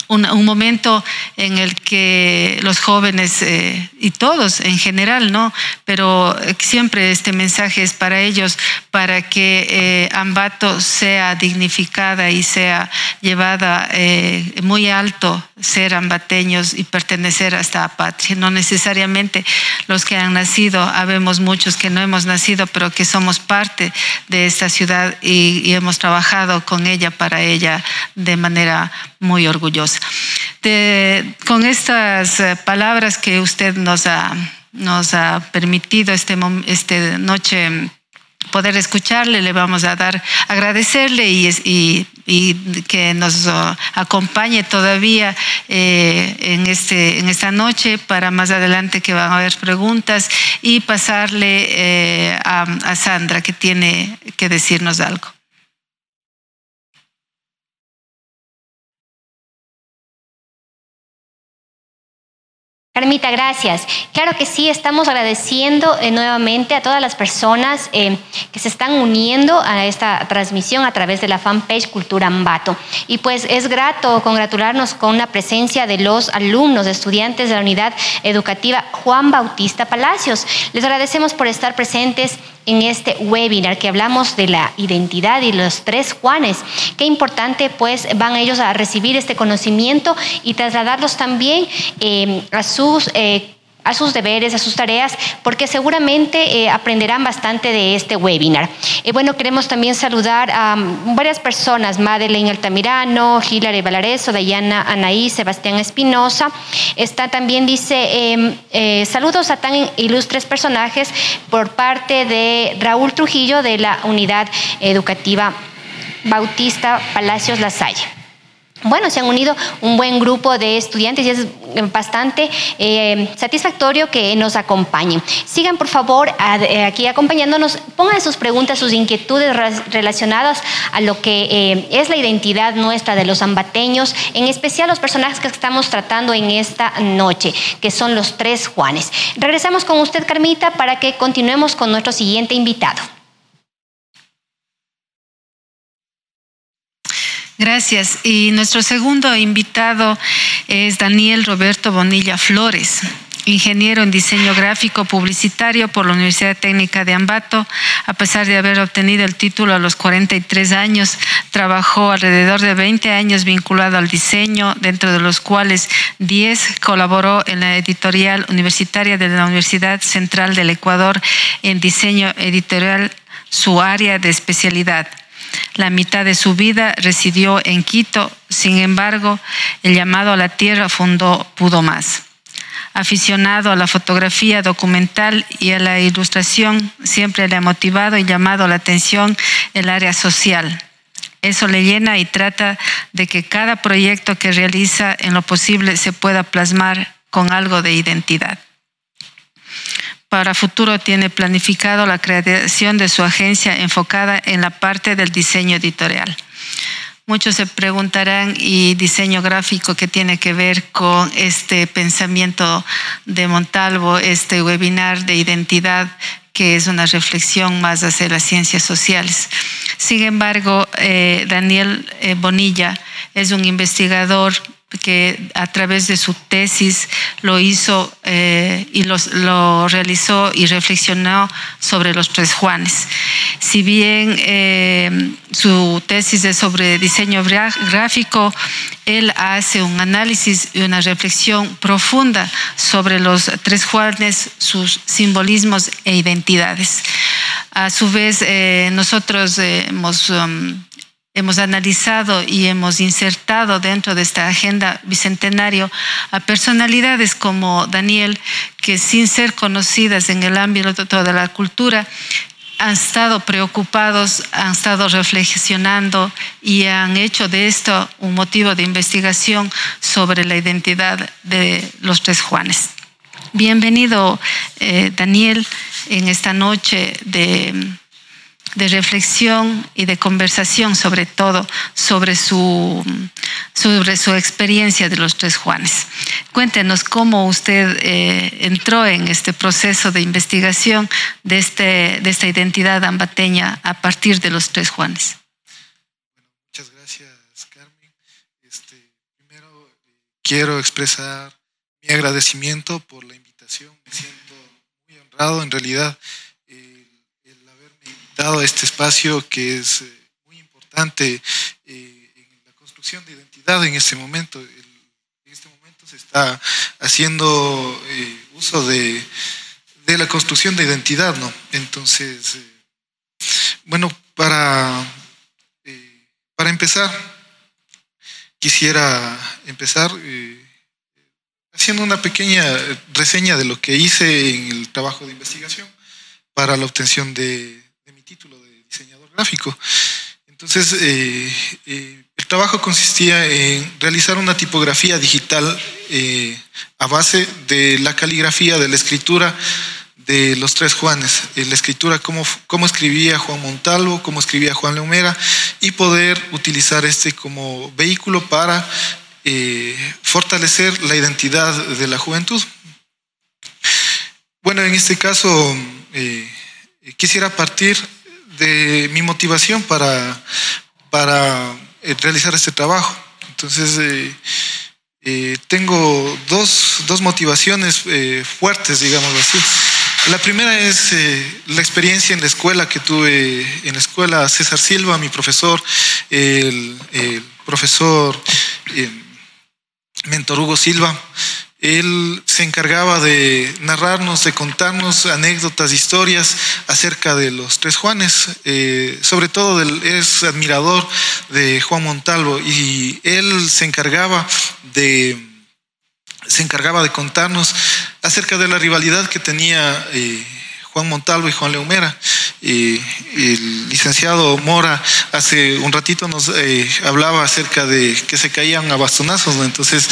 un, momento en el que los jóvenes eh, y todos en general, ¿no? Pero siempre este mensaje es para ellos, para que eh, Ambato sea dignificada y sea llevada eh, muy alto, ser ambateños y pertenecer a esta patria. No necesariamente los que han nacido, habemos muchos que no hemos nacido, pero que somos parte de esta ciudad y, hemos trabajado con ella, para ella, de manera muy orgullosa. con estas eh, palabras que usted nos ha, nos ha permitido esta este noche poder escucharle, le vamos a dar, agradecerle y, y, que nos uh, acompañe todavía eh, en, este, en esta noche para más adelante que van a haber preguntas y pasarle eh, a Sandra que tiene que decirnos algo. Carmita, gracias. Claro que sí, estamos agradeciendo eh, nuevamente a todas las personas eh, que se están uniendo a esta transmisión a través de la fanpage Cultura Ambato. Y pues es grato congratularnos con la presencia de los alumnos, estudiantes de la unidad educativa Juan Bautista Palacios. Les agradecemos por estar presentes en este webinar que hablamos de la identidad y los tres Juanes. Qué importante pues van ellos a recibir este conocimiento y trasladarlos también eh, a sus... Eh, a sus deberes, a sus tareas, porque seguramente eh, aprenderán bastante de este webinar. Bueno, queremos también saludar a mm, varias personas, Madeleine Altamirano, Hilary Valareso, Dayana Anaí, Sebastián Espinosa. Está también, dice, em, eh, saludos a tan ilustres personajes por parte de Raúl Trujillo de la Unidad Educativa Bautista Palacios Lasalle bueno, se han unido un buen grupo de estudiantes y es bastante eh, satisfactorio que nos acompañen. Sigan, por favor, eh, aquí acompañándonos. Pongan sus preguntas, sus inquietudes relacionadas a lo que eh, es la identidad nuestra de los ambateños, en especial los personajes que estamos tratando en esta noche, que son los tres Juanes. Regresamos con usted, Carmita, para que continuemos con nuestro siguiente invitado. Gracias. Y nuestro segundo invitado es Daniel Roberto Bonilla Flores ingeniero en diseño gráfico publicitario por la Universidad Técnica de Ambato. A pesar de haber obtenido el título a los 43 años, trabajó alrededor de 20 años vinculado al diseño, dentro de los cuales 10 colaboró en la editorial universitaria de la Universidad Central del Ecuador en diseño editorial, su área de especialidad. La mitad de su vida residió en Quito, sin embargo, el llamado a la tierra fundó Pudo Más aficionado a la fotografía documental y a la ilustración, siempre le ha motivado y llamado la atención el área social. Eso le llena y trata de que cada proyecto que realiza en lo posible se pueda plasmar con algo de identidad. Para futuro tiene planificado la creación de su agencia enfocada en la parte del diseño editorial. Muchos se preguntarán, ¿y diseño gráfico qué tiene que ver con este pensamiento de Montalvo, este webinar de identidad que es una reflexión más hacia las ciencias sociales? Sin embargo, eh, Daniel eh, Bonilla es un investigador que a través de su tesis lo hizo eh, y lo realizó y reflexionó sobre los tres Juanes. Si bien eh, su tesis es sobre diseño gráfico, él hace un análisis y una reflexión profunda sobre los tres Juanes, sus simbolismos e identidades. A su vez, eh, nosotros hemos... Um, Hemos analizado y hemos insertado dentro de esta agenda bicentenario a personalidades como Daniel, que sin ser conocidas en el ámbito de la cultura, han estado preocupados, han estado reflexionando y han hecho de esto un motivo de investigación sobre la identidad de los tres Juanes. Bienvenido, eh, Daniel, en esta noche de de reflexión y de conversación sobre todo sobre su, sobre su experiencia de los tres Juanes. Cuéntenos cómo usted eh, entró en este proceso de investigación de, este, de esta identidad ambateña a partir de los tres Juanes. Muchas gracias, Carmen. Este, primero quiero expresar mi agradecimiento por la invitación. Me siento muy honrado en realidad dado este espacio que es eh, muy importante eh, en la construcción de identidad en este momento. En este momento se está haciendo eh, uso de, de, la construcción de identidad, ¿no? Entonces, bueno, para, para empezar, quisiera empezar haciendo una pequeña reseña de lo que hice en el trabajo de investigación para la obtención de, gráfico. Entonces, eh, eh, el trabajo consistía en realizar una tipografía digital eh, a base de la caligrafía, de la escritura de los tres Juanes, la escritura, cómo, cómo escribía Juan Montalvo, cómo escribía Juan Leomera, y poder utilizar este como vehículo para fortalecer la identidad de la juventud. Bueno, en este caso quisiera partir mi motivación para, para eh, realizar este trabajo. Entonces, eh, eh, tengo dos, dos motivaciones fuertes, digamos así. La primera es la experiencia en la escuela que tuve, en la escuela César Silva, mi profesor, el, el profesor Mentor Hugo Silva. Él se encargaba de narrarnos, de contarnos anécdotas, historias acerca de los tres Juanes. Eh, sobre todo es admirador de Juan Montalvo y él se encargaba de se encargaba de contarnos acerca de la rivalidad que tenía eh, Juan Montalvo y Juan Leumera. el licenciado Mora hace un ratito nos eh, hablaba acerca de que se caían a bastonazos, entonces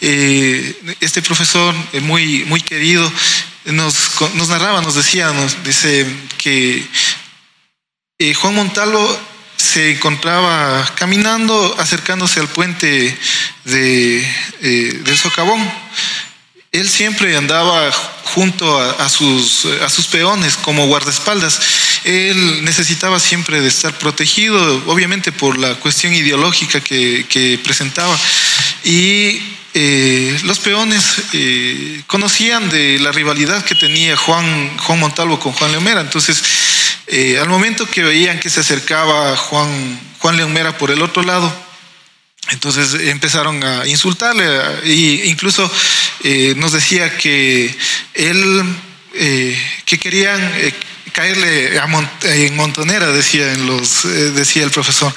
eh, este profesor eh, muy, muy querido nos, nos, narraba, nos decía, nos dice que Juan Montalvo se encontraba caminando, acercándose al puente de, del Socavón él siempre andaba junto a, sus, a sus peones como guardaespaldas. Él necesitaba siempre de estar protegido, obviamente por la cuestión ideológica que, presentaba. Y eh, los peones eh, conocían de la rivalidad que tenía Juan, Juan Montalvo con Juan Leomera. Entonces, eh, al momento que veían que se acercaba Juan, Juan Leomera por el otro lado, entonces empezaron a insultarle e incluso nos decía que él, que querían caerle en montonera, decía, en los, eh, decía el profesor.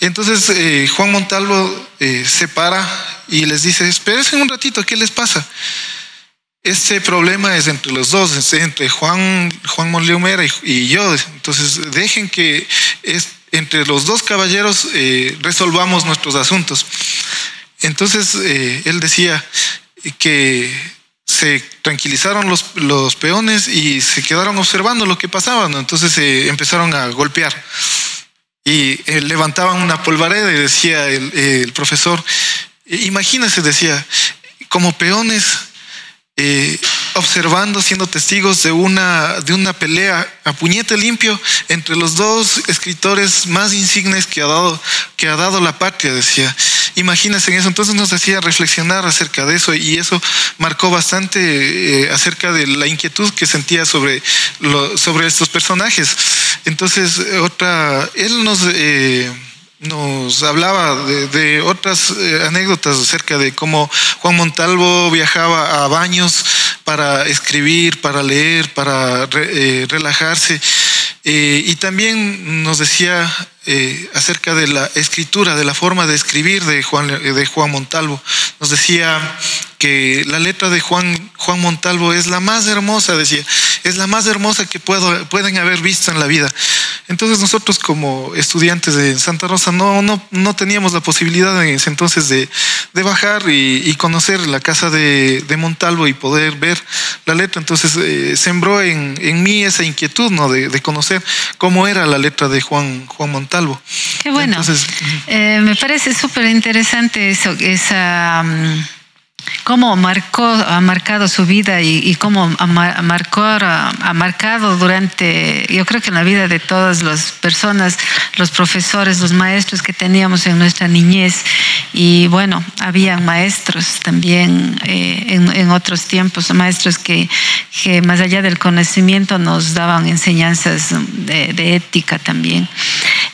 Entonces eh, Juan Montalvo eh, se para y les dice, espérense un ratito, ¿qué les pasa? Este problema es entre los dos, es entre Juan, Juan y, yo. Entonces dejen que entre los dos caballeros resolvamos nuestros asuntos. Entonces él decía que se tranquilizaron los, peones y se quedaron observando lo que pasaba, entonces se empezaron a golpear. Y eh, levantaban una polvareda y decía el, el profesor, imagínense, decía, como peones eh, observando, siendo testigos de una, de una pelea a puñete limpio entre los dos escritores más insignes que ha dado, que ha dado la patria, decía. Imagínense en eso. Entonces nos hacía reflexionar acerca de eso y eso marcó bastante eh, acerca de la inquietud que sentía sobre, sobre estos personajes. Entonces, otra, él nos... Eh, nos hablaba de, otras eh, anécdotas acerca de cómo Juan Montalvo viajaba a baños para escribir, para leer, para relajarse. Y también nos decía acerca de la escritura, de la forma de escribir de Juan, de Juan Montalvo. Nos decía que la letra de Juan, Juan Montalvo es la más hermosa, decía, es la más hermosa que puedo, pueden haber visto en la vida. Entonces nosotros como estudiantes de Santa Rosa no, no, no teníamos la posibilidad en ese entonces de, de bajar y, conocer la casa de, de, Montalvo y poder ver la letra. Entonces eh, sembró en, en, mí esa inquietud ¿no? de, de, conocer cómo era la letra de Juan, Juan Montalvo. Qué bueno. Eh, me parece súper interesante eso, esa... Mm, cómo marcó, ha marcado su vida y, cómo ha, marcó, ha, marcado durante, yo creo que en la vida de todas las personas, los profesores, los maestros que teníamos en nuestra niñez. Y bueno, habían maestros también eh, en, otros tiempos, maestros que, que, más allá del conocimiento nos daban enseñanzas de, ética también.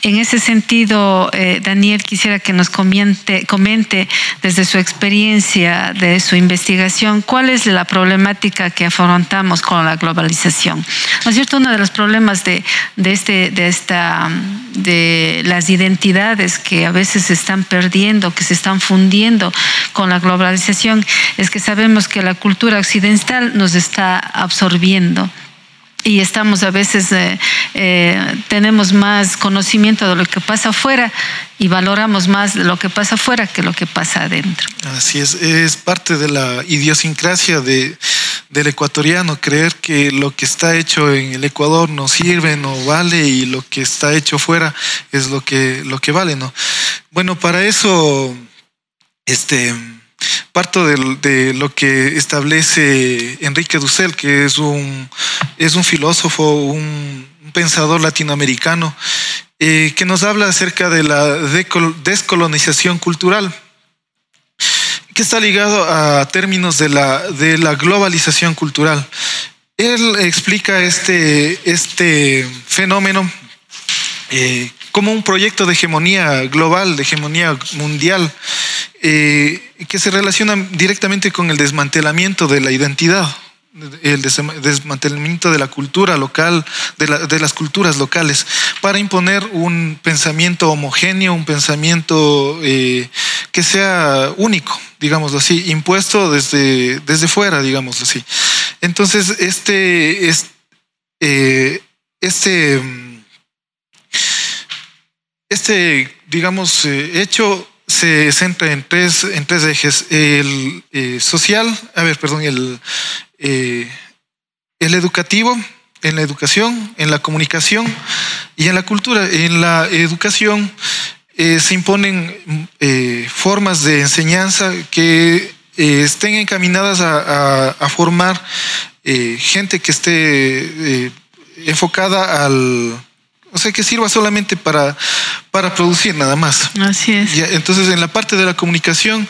En ese sentido, eh, Daniel, quisiera que nos comente, comente desde su experiencia de su investigación cuál es la problemática que afrontamos con la globalización. ¿No es cierto? Uno de los problemas de, de, este, de, esta, de las identidades que a veces se están perdiendo, que se están fundiendo con la globalización, es que sabemos que la cultura occidental nos está absorbiendo y estamos a veces, eh, eh, tenemos más conocimiento de lo que pasa afuera y valoramos más lo que pasa afuera que lo que pasa adentro. Así es, es parte de la idiosincrasia de, del ecuatoriano, creer que lo que está hecho en el Ecuador no sirve, no vale y lo que está hecho fuera es lo que, lo que vale, ¿no? Bueno, para eso, este Parto de, lo que establece Enrique Dussel, que es un, es un filósofo, un, pensador latinoamericano, eh, que nos habla acerca de la descolonización cultural, que está ligado a términos de la, de la globalización cultural. Él explica este, este fenómeno eh, como un proyecto de hegemonía global, de hegemonía mundial, eh, que se relaciona directamente con el desmantelamiento de la identidad, el desmantelamiento de la cultura local, de, las culturas locales, para imponer un pensamiento homogéneo, un pensamiento eh, que sea único, digamos así, impuesto desde, desde fuera, digamos así. Entonces, este, este, este este, digamos, eh, hecho se centra en tres, en tres ejes. El eh, social, a ver, perdón, el, eh, el educativo, en la educación, en la comunicación y en la cultura. En la educación se imponen formas de enseñanza que estén encaminadas a, a formar gente que esté enfocada al, o sea, que sirva solamente para, para producir nada más. Así es. entonces, en la parte de la comunicación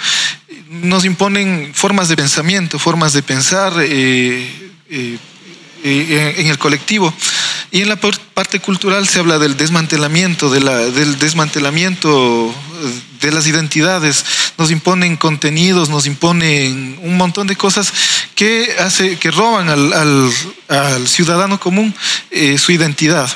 nos imponen formas de pensamiento, formas de pensar eh, eh, eh, en el colectivo. Y en la parte cultural se habla del desmantelamiento, de la, del desmantelamiento de las identidades. Nos imponen contenidos, nos imponen un montón de cosas que hace, que roban al, al, ciudadano común su identidad.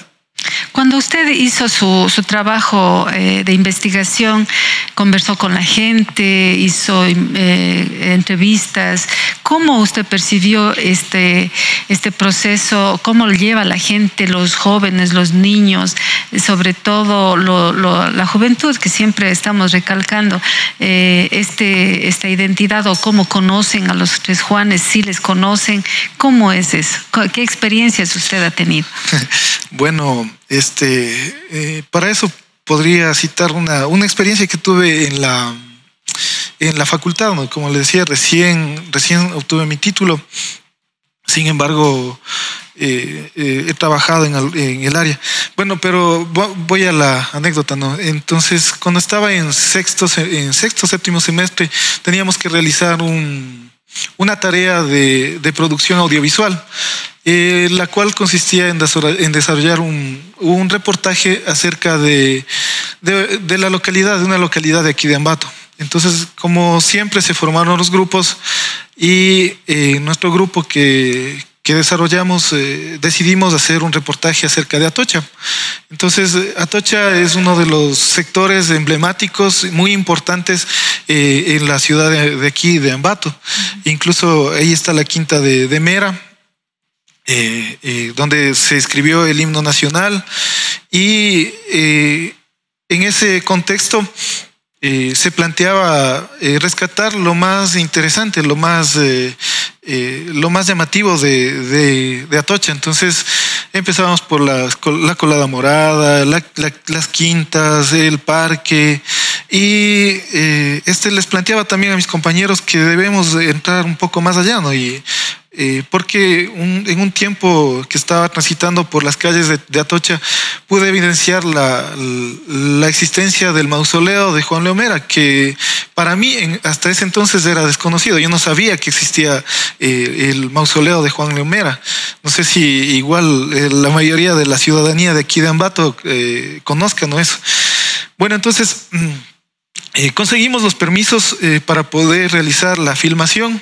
Cuando usted hizo su, su trabajo eh, de investigación, conversó con la gente, hizo eh, entrevistas, ¿cómo usted percibió este, este proceso? ¿Cómo lo lleva la gente, los jóvenes, los niños, sobre todo la juventud que siempre estamos recalcando, eh, este, esta identidad o cómo conocen a los tres Juanes, si les conocen? ¿Cómo es eso? ¿Qué experiencias usted ha tenido? (laughs) bueno, este, eh, para eso podría citar una, experiencia que tuve en la, en la facultad, como le decía, recién, recién obtuve mi título. Sin embargo, eh, eh, he trabajado en el, en área. Bueno, pero voy a la anécdota. Entonces, cuando estaba en sexto, en sexto, séptimo semestre, teníamos que realizar un, una tarea de, producción audiovisual. Eh, la cual consistía en, desarrollar un, reportaje acerca de, de, la localidad, de una localidad de aquí de Ambato. Entonces, como siempre, se formaron los grupos y eh, nuestro grupo que, desarrollamos, eh, decidimos hacer un reportaje acerca de Atocha. Entonces, Atocha es uno de los sectores emblemáticos muy importantes en la ciudad de, aquí, de Ambato. Incluso ahí está la quinta de, de Mera, eh, eh, donde se escribió el himno nacional y eh, en ese contexto se planteaba rescatar lo más interesante, lo más, lo más llamativo de, Atocha. Entonces empezábamos por la, la colada morada, las quintas, el parque, y este les planteaba también a mis compañeros que debemos entrar un poco más allá, ¿no? Y eh, porque en un tiempo que estaba transitando por las calles de, Atocha pude evidenciar la, existencia del mausoleo de Juan Leomera, que para mí hasta ese entonces era desconocido. Yo no sabía que existía eh, el mausoleo de Juan Leomera. No sé si igual eh, la mayoría de la ciudadanía de aquí de Ambato conozcan eso. Bueno, entonces... Mm, conseguimos los permisos para poder realizar la filmación.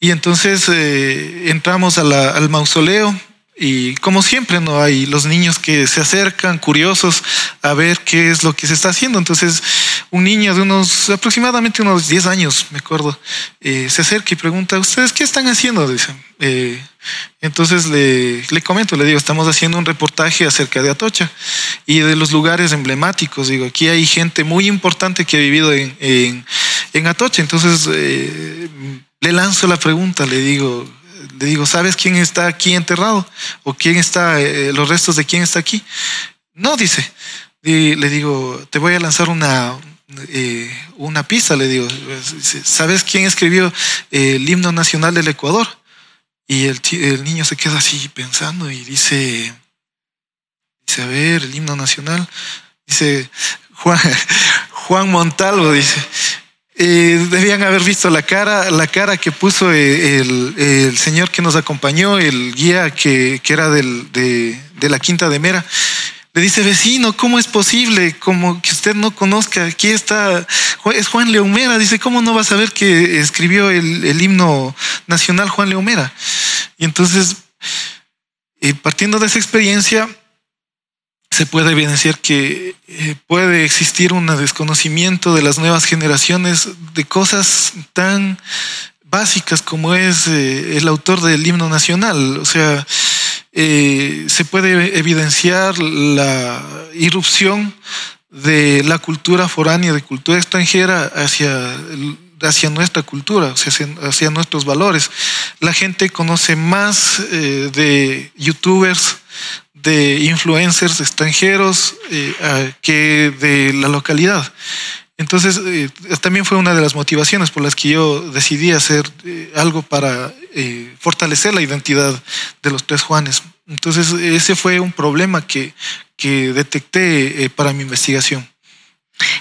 Y entonces eh, entramos al mausoleo y como siempre no hay los niños que se acercan curiosos a ver qué es lo que se está haciendo. Entonces un niño de unos aproximadamente unos 10 años, me acuerdo, eh, se acerca y pregunta, ¿ustedes qué están haciendo? Dicen. Eh, entonces le, comento, le digo, estamos haciendo un reportaje acerca de Atocha y de los lugares emblemáticos. Digo, aquí hay gente muy importante que ha vivido en, en, en Atocha. Entonces le lanzo la pregunta, le digo, le digo, ¿sabes quién está aquí enterrado? ¿O quién está, eh, los restos de quién está aquí? No, dice. le digo, te voy a lanzar una, eh, una pista, le digo, ¿sabes quién escribió el himno nacional del Ecuador? Y el, el niño se queda así pensando y dice, dice, a ver, el himno nacional, dice, Juan, (laughs) Juan Montalvo, dice, debían haber visto la cara, la cara que puso eh, el, señor que nos acompañó, el guía que, era del, de, la Quinta de Mera. Le dice, vecino, ¿cómo es posible? Como que usted no conozca, aquí está, es Juan Leomera. Dice, ¿cómo no va a saber que escribió el, himno nacional Juan Leomera? Y entonces, eh, partiendo de esa experiencia, se puede evidenciar que eh, puede existir un desconocimiento de las nuevas generaciones de cosas tan básicas como es eh, el autor del himno nacional. O sea, eh, se puede evidenciar la irrupción de la cultura foránea, de cultura extranjera hacia, hacia nuestra cultura, hacia, hacia nuestros valores. La gente conoce más de youtubers, de influencers extranjeros eh, que de la localidad. Entonces, eh, también fue una de las motivaciones por las que yo decidí hacer eh, algo para fortalecer la identidad de los tres Juanes. Entonces, ese fue un problema que, que detecté para mi investigación.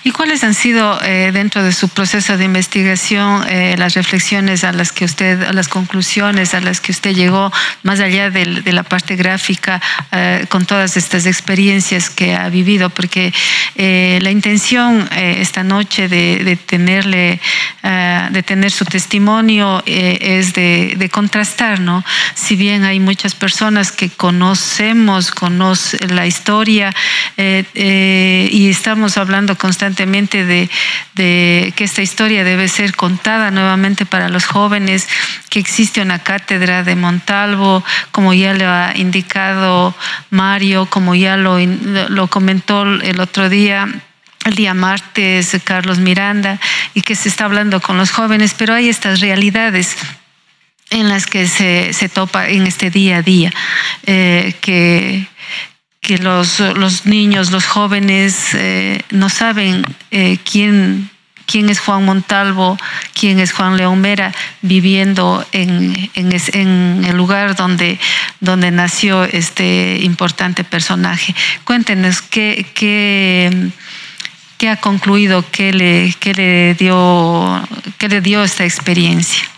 ¿Y cuáles han sido eh, dentro de su proceso de investigación eh, las reflexiones a las que usted, a las conclusiones a las que usted llegó, más allá de, la parte gráfica, eh, con todas estas experiencias que ha vivido? Porque la intención esta noche de, tenerle, de tener su testimonio es de, contrastar, ¿no? Si bien hay muchas personas que conocemos, conocen la historia y estamos hablando constantemente de, que esta historia debe ser contada nuevamente para los jóvenes, que existe una cátedra de Montalvo, como ya lo ha indicado Mario, como ya lo, lo comentó el otro día el día martes Carlos Miranda y que se está hablando con los jóvenes, pero hay estas realidades en las que se, se topa en este día a día, eh, que, que los, los niños, los jóvenes eh, no saben eh, quién, quién es Juan Montalvo, quién es Juan León Mera, viviendo en, en, el lugar donde, donde nació este importante personaje. Cuéntenos qué, qué, qué ha concluido, qué le, qué le, dio, qué le dio esta experiencia.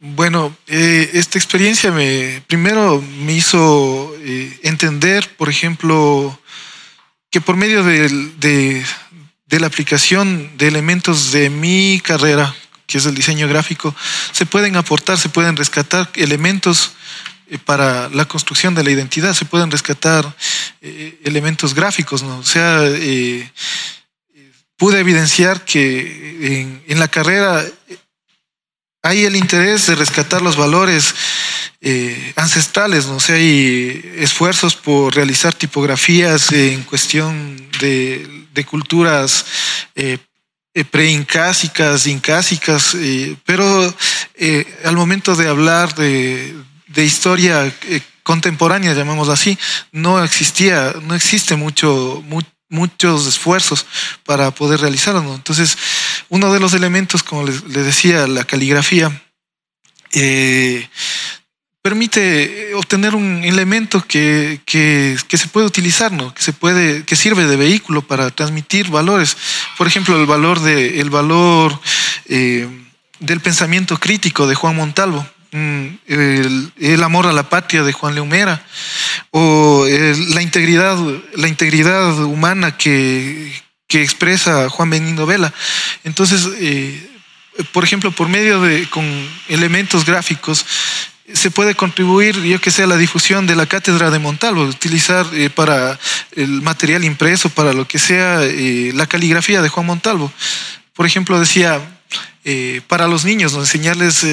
Bueno, eh, esta experiencia me primero me hizo eh, entender, por ejemplo, que por medio de, la aplicación de elementos de mi carrera, que es el diseño gráfico, se pueden aportar, se pueden rescatar elementos eh, para la construcción de la identidad, se pueden rescatar elementos gráficos, ¿no? O sea, pude evidenciar que en la carrera hay el interés de rescatar los valores eh, ancestrales, ¿no? O hay esfuerzos por realizar tipografías en cuestión de, culturas eh, eh, preincásicas, incásicas, pero al momento de hablar de, historia contemporánea, llamémoslo así, no existía, no existe mucho, muchos esfuerzos para poder realizarlo. Entonces, uno de los elementos, como les, decía, la caligrafía, eh, permite obtener un elemento que, se puede utilizar, ¿no? que, se puede, que sirve de vehículo para transmitir valores. Por ejemplo, el valor, de, el valor eh, del pensamiento crítico de Juan Montalvo. Mm, el, amor a la patria de Juan Leumera o la integridad la integridad humana que, que expresa Juan Benigno Vela. Entonces, eh, por ejemplo, por medio de con elementos gráficos, se puede contribuir, yo que sé, a la difusión de la cátedra de Montalvo, utilizar eh, para el material impreso, para lo que sea eh, la caligrafía de Juan Montalvo. Por ejemplo, decía, para los niños, enseñarles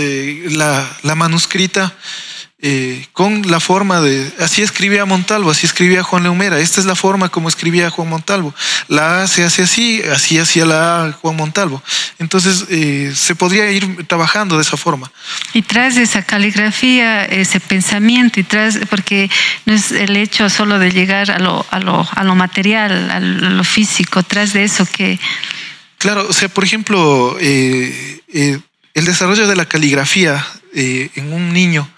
la, la manuscrita eh, con la forma de, así escribía Montalvo, así escribía Juan Leumera, esta es la forma como escribía Juan Montalvo, la A se hace así, así hacía la A Juan Montalvo. Entonces eh, se podría ir trabajando de esa forma. Y tras esa caligrafía, ese pensamiento, y tras, porque no es el hecho solo de llegar a lo, a lo, a lo material, a lo físico, tras de eso que... Claro, o sea, por ejemplo, eh, el desarrollo de la caligrafía en un niño,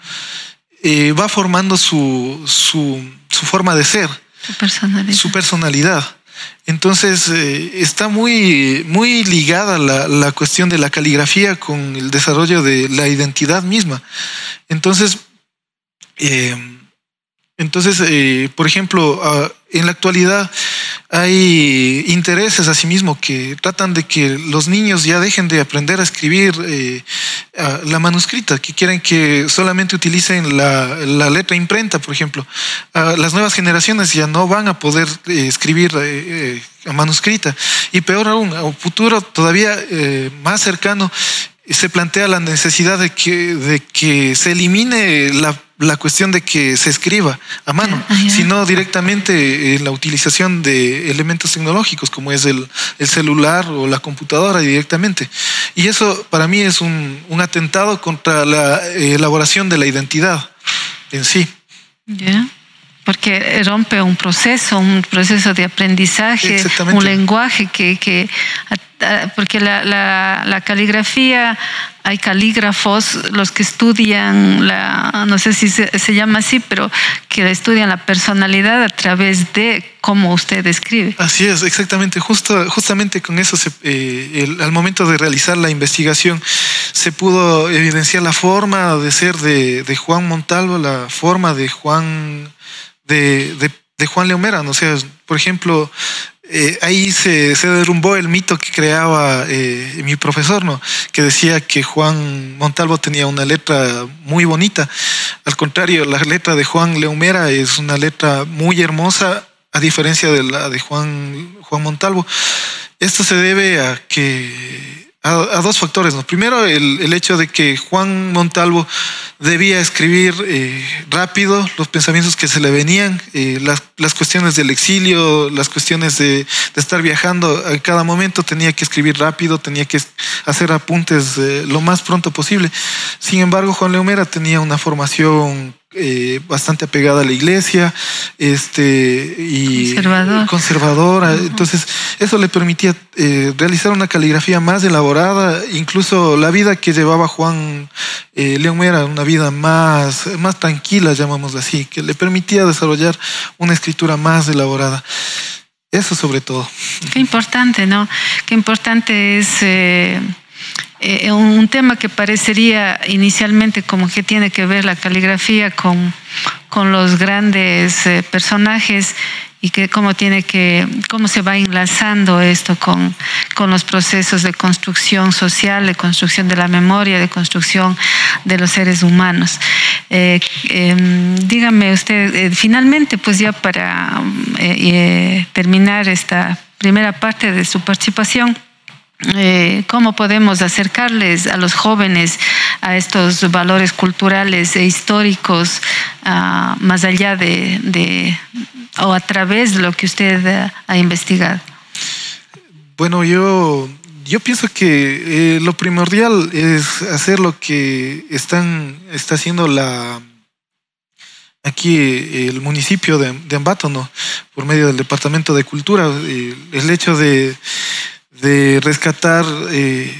eh, va formando su, su, forma de ser, su personalidad. Entonces eh, está muy, muy ligada la, la, cuestión de la caligrafía con el desarrollo de la identidad misma. Entonces, eh, entonces por ejemplo, ah, en la actualidad hay intereses asimismo que tratan de que los niños ya dejen de aprender a escribir eh, la manuscrita, que quieren que solamente utilicen la, letra imprenta, por ejemplo. las nuevas generaciones ya no van a poder eh, escribir eh, a manuscrita. Y peor aún, a un futuro todavía más cercano, se plantea la necesidad de que se elimine la la cuestión de que se escriba a mano, sino directamente en la utilización de elementos tecnológicos como es el, celular o la computadora directamente. Y eso para mí es un, atentado contra la elaboración de la identidad en sí. Porque rompe un proceso, un proceso de aprendizaje, un lenguaje que, porque la, la, caligrafía, hay calígrafos, los que estudian, la, no sé si se, llama así, pero que estudian la personalidad a través de cómo usted escribe. Así es, exactamente. Justo, justamente con eso, eh, al momento de realizar la investigación, se pudo evidenciar la forma de ser de, de Juan Montalvo, la forma de Juan, de, de, Juan Leomera. O sea, por ejemplo, eh, ahí se, se, derrumbó el mito que creaba eh, mi profesor, ¿no? que decía que Juan Montalvo tenía una letra muy bonita. Al contrario, la letra de Juan Leomera es una letra muy hermosa, a diferencia de la de Juan, Juan Montalvo. Esto se debe a que a, dos factores. Primero, el, hecho de que Juan Montalvo debía escribir eh, rápido los pensamientos que se le venían, eh, las, cuestiones del exilio, las cuestiones de, estar viajando a cada momento, tenía que escribir rápido, tenía que hacer apuntes eh, lo más pronto posible. Sin embargo, Juan Leomera tenía una formación eh, bastante apegada a la iglesia este, y conservadora. Entonces, eso le permitía eh, realizar una caligrafía más elaborada, incluso la vida que llevaba Juan eh, León era una vida más, más tranquila, llamámoslo así, que le permitía desarrollar una escritura más elaborada. Eso sobre todo. Qué importante, ¿no? Qué importante es eh, un tema que parecería inicialmente como que tiene que ver la caligrafía con, con los grandes eh, personajes y cómo tiene que cómo se va enlazando esto con, con los procesos de construcción social, de construcción de la memoria, de construcción de los seres humanos. Eh, em, dígame usted, finalmente, pues ya para terminar esta primera parte de su participación, eh, cómo podemos acercarles a los jóvenes a estos valores culturales e históricos ah, más allá de, o a través de lo que usted ha investigado. Bueno, yo, yo pienso que eh, lo primordial es hacer lo que están, está haciendo la aquí el municipio de, de Ambato, ¿no? por medio del Departamento de Cultura, el hecho de de rescatar eh,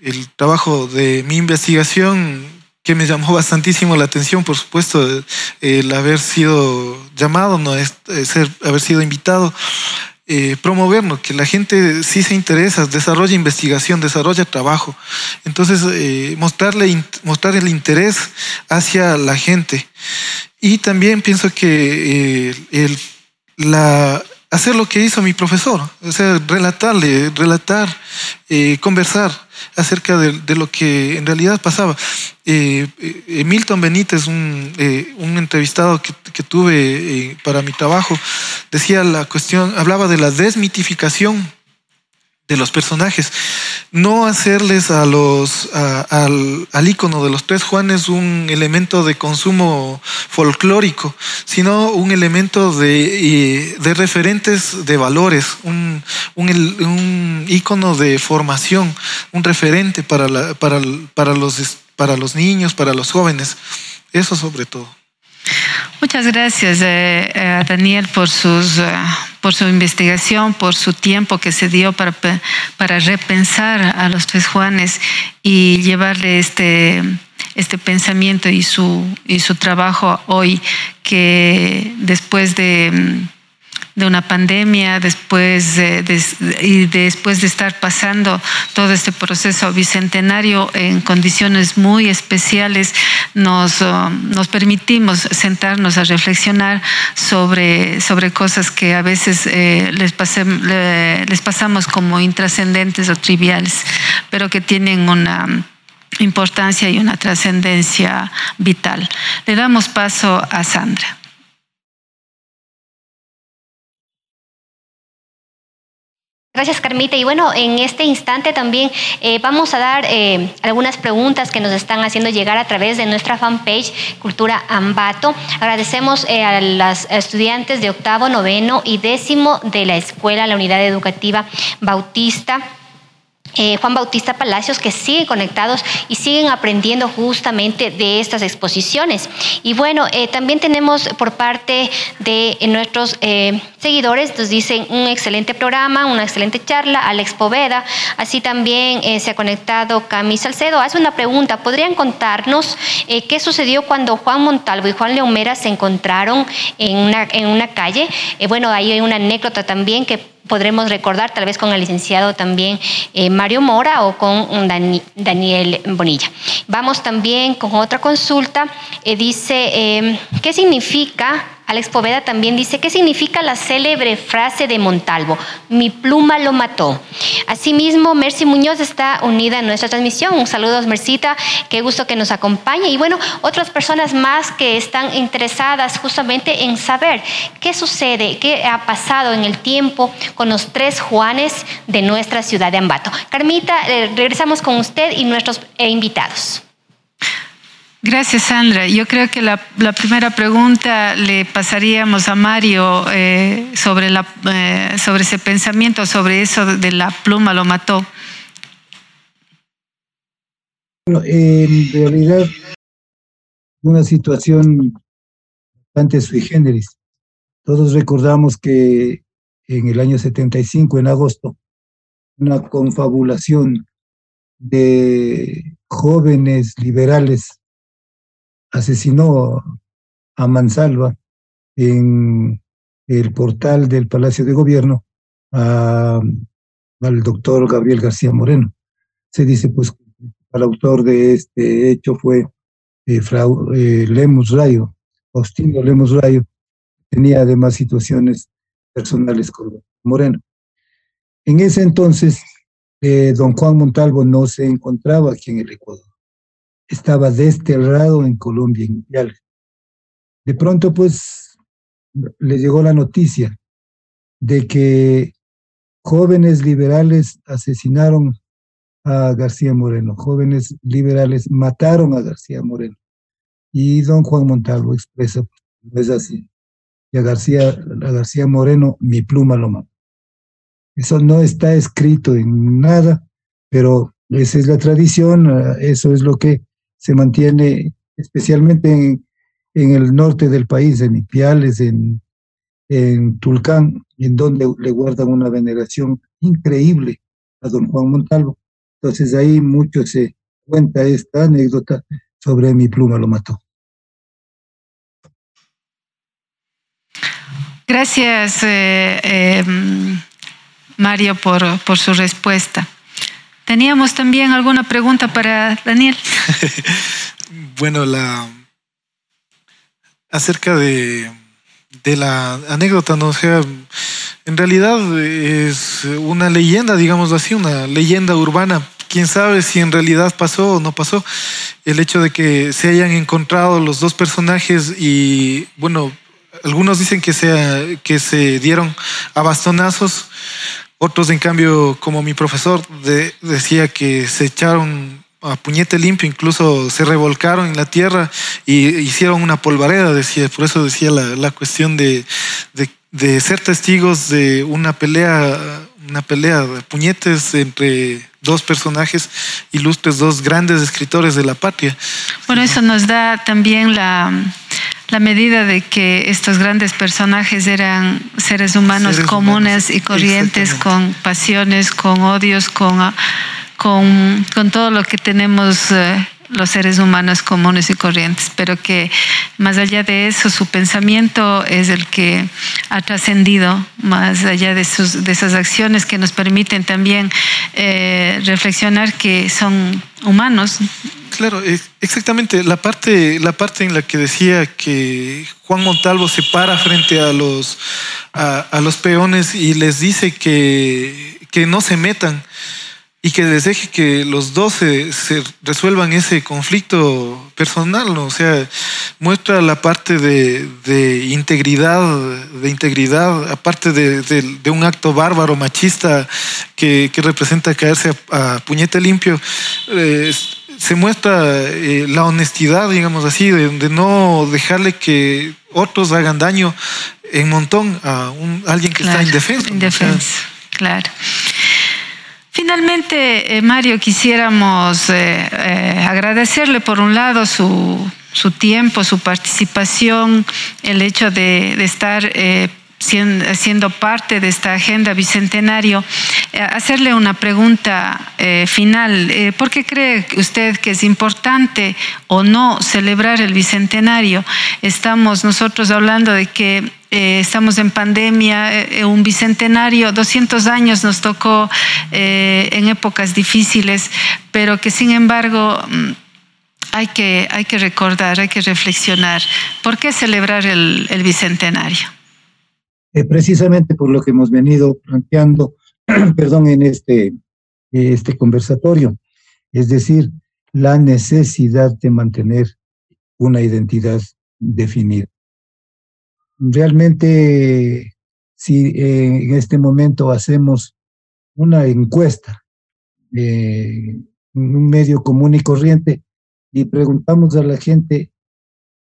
el trabajo de mi investigación que me llamó bastantísimo la atención, por supuesto, el haber sido llamado, no es, ser, haber sido invitado, eh, que la gente sí se interesa, desarrolla investigación, desarrolla trabajo. Entonces, eh, mostrarle, mostrar el interés hacia la gente. Y también pienso que el, la, hacer lo que hizo mi profesor, o sea, relatarle, relatar, eh, conversar acerca de, lo que en realidad pasaba. Eh, eh Milton Benítez, un, eh, un entrevistado que, que tuve para mi trabajo, decía la cuestión, hablaba de la desmitificación de los personajes. No hacerles a los, al, al ícono de los tres Juanes un elemento de consumo folclórico, sino un elemento de, de referentes de valores, un, un, un, ícono de formación, un referente para, la, para, para, los, para los niños, para los jóvenes. Eso sobre todo. Muchas gracias, eh, eh, Daniel, por, eh, por su investigación, por su tiempo que se dio para, para repensar a los tres Juanes y llevarle este, este pensamiento y su, y su trabajo hoy, que después de de una pandemia, después de, y después de estar pasando todo este proceso bicentenario en condiciones muy especiales, nos, nos permitimos sentarnos a reflexionar sobre, sobre cosas que a veces eh, les, les pasamos como intrascendentes o triviales, pero que tienen una importancia y una trascendencia vital. Le damos paso a Sandra. Gracias, Carmita. Y bueno, en este instante también eh, vamos a dar eh, algunas preguntas que nos están haciendo llegar a través de nuestra fanpage Cultura Ambato. Agradecemos eh, a las estudiantes de octavo, noveno y décimo de la escuela, la unidad educativa Bautista eh, Juan Bautista Palacios, que siguen conectados y siguen aprendiendo justamente de estas exposiciones. Y bueno, eh, también tenemos por parte de nuestros eh, seguidores, nos dicen un excelente programa, una excelente charla, Alex Poveda, así también se ha conectado Cami Salcedo. Hace una pregunta, ¿podrían contarnos qué sucedió cuando Juan Montalvo y Juan Leomera se encontraron en una, en una calle? bueno, ahí hay una anécdota también que podremos recordar tal vez con el licenciado también eh, Mario Mora o con Daniel Bonilla. Vamos también con otra consulta. Eh, dice, eh, ¿qué significa Alex Poveda también dice, ¿qué significa la célebre frase de Montalvo? Mi pluma lo mató. Asimismo, Mercy Muñoz está unida en nuestra transmisión. Un saludo, Mercita, qué gusto que nos acompañe. Y bueno, otras personas más que están interesadas justamente en saber qué sucede, qué ha pasado en el tiempo con los tres Juanes de nuestra ciudad de Ambato. Carmita, eh, regresamos con usted y nuestros eh, invitados. Gracias, Sandra. Yo creo que la, primera pregunta le pasaríamos a Mario eh, sobre, eh, sobre ese pensamiento, sobre eso de la pluma lo mató. Bueno, en realidad, una situación bastante sui generis. Todos recordamos que en el año 75, en agosto, una confabulación de jóvenes liberales asesinó a Mansalva en el portal del Palacio de Gobierno al doctor Gabriel García Moreno. Se dice pues que el autor de este hecho fue eh, eh, Rayo, Faustino Lemus Rayo, tenía además situaciones personales con Moreno. En ese entonces, eh, don Juan Montalvo no se encontraba aquí en el Ecuador estaba desterrado en Colombia, De pronto, pues, le llegó la noticia de que jóvenes liberales asesinaron a García Moreno, jóvenes liberales mataron a García Moreno. Y don Juan Montalvo expresa, no es así. Y a García, a García Moreno, mi pluma lo mató. Eso no está escrito en nada, pero esa es la tradición, eso es lo que se mantiene especialmente en, el norte del país, en Ipiales, en, en Tulcán, en donde le guardan una veneración increíble a don Juan Montalvo. Entonces ahí mucho se cuenta esta anécdota sobre mi pluma lo mató. Gracias, eh, eh, Mario, por, por su respuesta. Teníamos también alguna pregunta para Daniel. (laughs) bueno, la acerca de, la anécdota, ¿no? O en realidad es una leyenda, digamos así, una leyenda urbana. Quién sabe si en realidad pasó o no pasó. El hecho de que se hayan encontrado los dos personajes y, bueno, algunos dicen que se, que se dieron a bastonazos. Otros, en cambio, como mi profesor decía que se echaron a puñete limpio, incluso se revolcaron en la tierra y hicieron una polvareda, decía. Por eso decía la, cuestión de, de, ser testigos de una pelea, una pelea de puñetes entre dos personajes ilustres, dos grandes escritores de la patria. Bueno, eso nos da también la la medida de que estos grandes personajes eran seres humanos comunes y corrientes, con pasiones, con odios, con, con, con todo lo que tenemos eh, los seres humanos comunes y corrientes, pero que más allá de eso, su pensamiento es el que ha trascendido, más allá de, sus, de esas acciones que nos permiten también eh, reflexionar que son humanos, Claro, exactamente. La parte, la parte en la que decía que Juan Montalvo se para frente a los, a, los peones y les dice que, que, no se metan y que les deje que los dos se, resuelvan ese conflicto personal, o sea, muestra la parte de, integridad, de integridad, aparte de, un acto bárbaro, machista, que, representa caerse a, puñete limpio. Eh, se muestra eh, la honestidad, digamos así, de, no dejarle que otros hagan daño en montón a un, alguien que está indefenso. Indefenso, claro. Finalmente, eh, Mario, quisiéramos eh, eh, agradecerle por un lado su, su, tiempo, su participación, el hecho de, de estar siendo, parte de esta agenda bicentenario, hacerle una pregunta final. ¿Por qué cree usted que es importante o no celebrar el bicentenario? Estamos nosotros hablando de que eh, estamos en pandemia, eh, un bicentenario, 200 años nos tocó eh, en épocas difíciles, pero que sin embargo mm, hay que, hay que recordar, hay que reflexionar. ¿Por qué celebrar el, el bicentenario? precisamente por lo que hemos venido planteando, (clears throat) perdón, en este, este conversatorio, es decir, la necesidad de mantener una identidad definida realmente si en este momento hacemos una encuesta en un medio común y corriente y preguntamos a la gente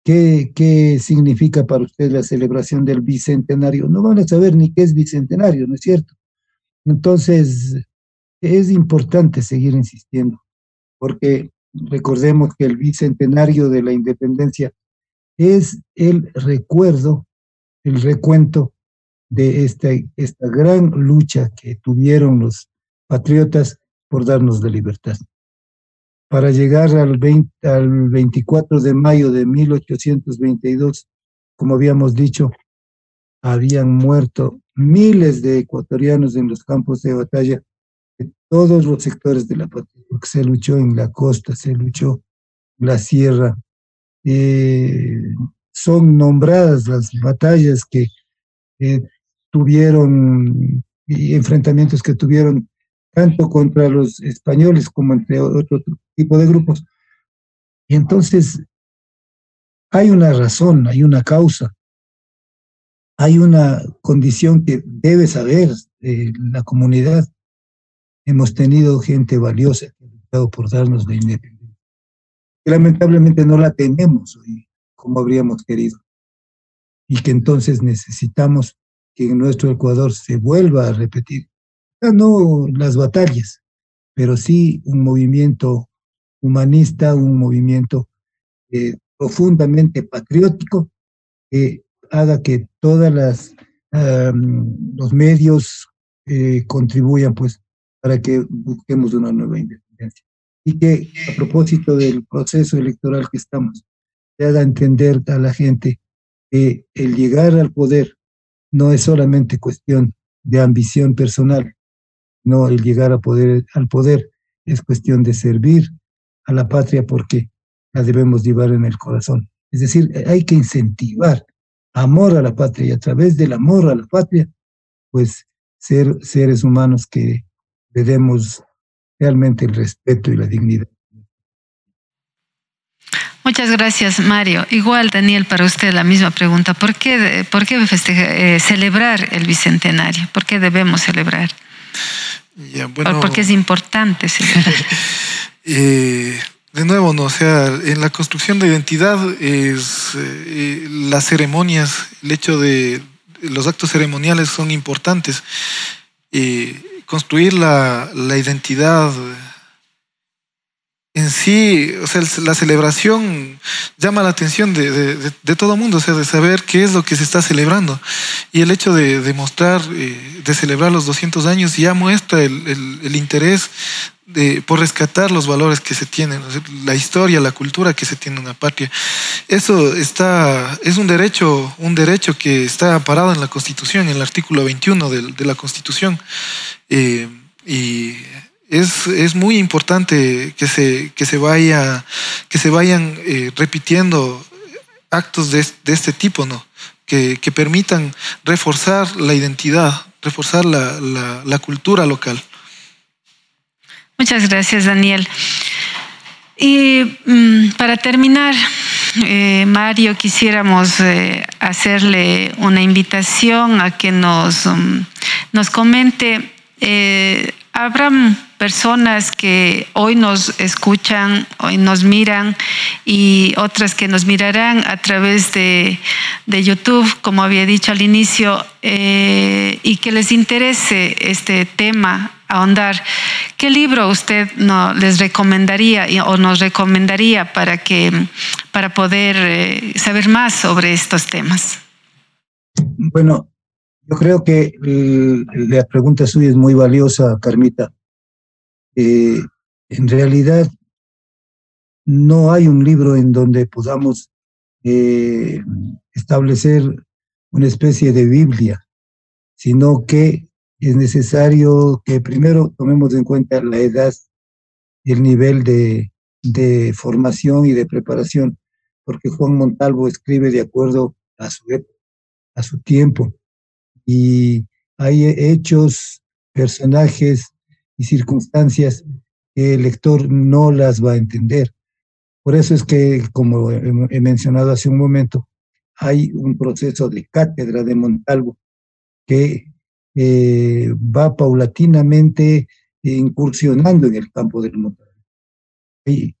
qué, qué significa para usted la celebración del bicentenario, no van a saber ni qué es bicentenario, ¿no es cierto? Entonces, es importante seguir insistiendo, porque recordemos que el bicentenario de la independencia es el recuerdo el recuento de esta, esta gran lucha que tuvieron los patriotas por darnos la libertad. Para llegar al, 20, al 24 de mayo de 1822, como habíamos dicho, habían muerto miles de ecuatorianos en los campos de batalla de todos los sectores de la patria, se luchó en la costa, se luchó en la sierra, eh, son nombradas las batallas que tuvieron y enfrentamientos que tuvieron tanto contra los españoles como entre otro tipo de grupos. Y entonces hay una razón, hay una causa, hay una condición que debe saber eh, la comunidad. Hemos tenido gente valiosa que ha luchado por darnos la independencia. Lamentablemente no la tenemos hoy como habríamos querido. Y que entonces necesitamos que en nuestro Ecuador se vuelva a repetir, ya no las batallas, pero sí un movimiento humanista, un movimiento eh, profundamente patriótico que haga que todas las los medios eh, contribuyan pues para que busquemos una nueva independencia. Y que a propósito del proceso electoral que estamos haga entender a la gente que el llegar al poder no es solamente cuestión de ambición personal, no el llegar a poder, al poder es cuestión de servir a la patria porque la debemos llevar en el corazón. Es decir, hay que incentivar amor a la patria y a través del amor a la patria, pues ser seres humanos que le demos realmente el respeto y la dignidad. Muchas gracias, Mario. Igual, Daniel, para usted la misma pregunta. ¿Por qué, por qué eh, celebrar el Bicentenario? ¿Por qué debemos celebrar? Ya, bueno, ¿Por qué es importante celebrar? (laughs) Eh, de nuevo, ¿no? o sea, en la construcción de identidad es eh, las ceremonias, el hecho de los actos ceremoniales son importantes. construir la, la identidad en sí, o sea, la celebración llama la atención de, de, todo el mundo, o sea, de saber qué es lo que se está celebrando. Y el hecho de, demostrar, eh, de celebrar los 200 años ya muestra el, el, interés de, por rescatar los valores que se tienen, la historia, la cultura que se tiene en la patria. Eso está, es un derecho, un derecho que está parado en la Constitución, en el artículo 21 de, de la Constitución. Eh, y es, es, muy importante que se, que se, vaya, que se vayan eh, repitiendo actos de, este tipo, ¿no? Que, que, permitan reforzar la identidad, reforzar la, la, cultura local. Muchas gracias, Daniel. Y mm, para terminar, eh, Mario, quisiéramos eh, hacerle una invitación a que nos, um, nos comente Habrá personas que hoy nos escuchan, hoy nos miran y otras que nos mirarán a través de, YouTube, como había dicho al inicio, eh, y que les interese este tema ahondar. ¿Qué libro usted no, les recomendaría o nos recomendaría para, que, para poder eh, saber más sobre estos temas? Bueno, yo creo que la pregunta suya es muy valiosa, Carmita. En realidad, no hay un libro en donde podamos eh, establecer una especie de Biblia, sino que es necesario que primero tomemos en cuenta la edad el nivel de, de formación y de preparación, porque Juan Montalvo escribe de acuerdo a su a su tiempo, y hay hechos, personajes y circunstancias que el lector no las va a entender. Por eso es que, como he mencionado hace un momento, hay un proceso de cátedra de Montalvo que eh, va paulatinamente incursionando en el campo del Montalvo. Y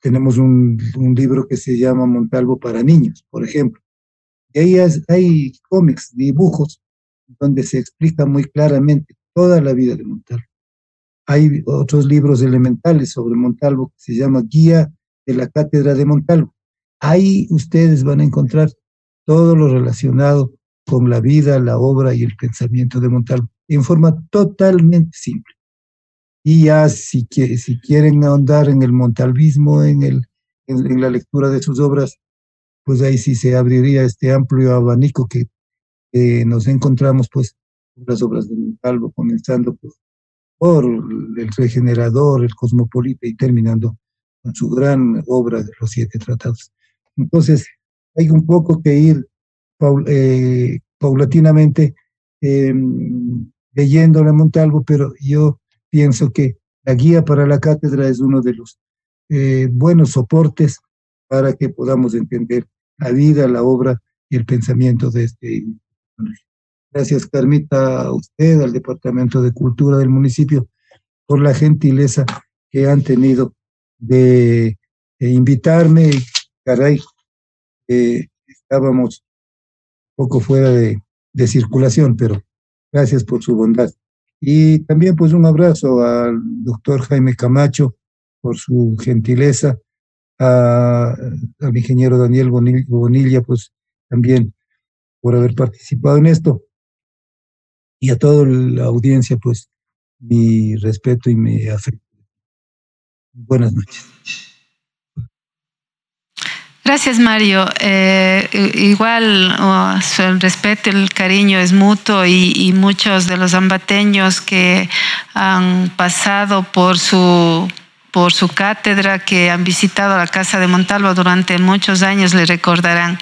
tenemos un, un, libro que se llama Montalvo para niños, por ejemplo. Y ahí hay cómics, dibujos donde se explica muy claramente toda la vida de Montalvo. Hay otros libros elementales sobre Montalvo que se llama Guía de la Cátedra de Montalvo. Ahí ustedes van a encontrar todo lo relacionado con la vida, la obra y el pensamiento de Montalvo en forma totalmente simple. Y ya si, si quieren ahondar en el montalvismo, en, el, en la lectura de sus obras, pues ahí sí se abriría este amplio abanico que nos encontramos pues las obras de Montalvo, comenzando pues, por el regenerador, el cosmopolita y terminando con su gran obra de los siete tratados. Entonces, hay un poco que ir eh, paulatinamente eh, leyendo la Montalvo, pero yo pienso que la guía para la cátedra es uno de los eh, buenos soportes para que podamos entender la vida, la obra y el pensamiento de este Gracias, Carmita, a usted, al Departamento de Cultura del municipio, por la gentileza que han tenido de, invitarme. Caray, estábamos un poco fuera de, de circulación, pero gracias por su bondad. Y también pues un abrazo al doctor Jaime Camacho por su gentileza, a, al ingeniero Daniel Bonilla, pues también por haber participado en esto. Y a toda la audiencia, pues, mi respeto y mi afecto. Buenas noches. Gracias, Mario. Eh, igual oh, el respeto, el cariño es mutuo y, muchos de los ambateños que han pasado por su por su cátedra, que han visitado la Casa de Montalvo durante muchos años, le recordarán.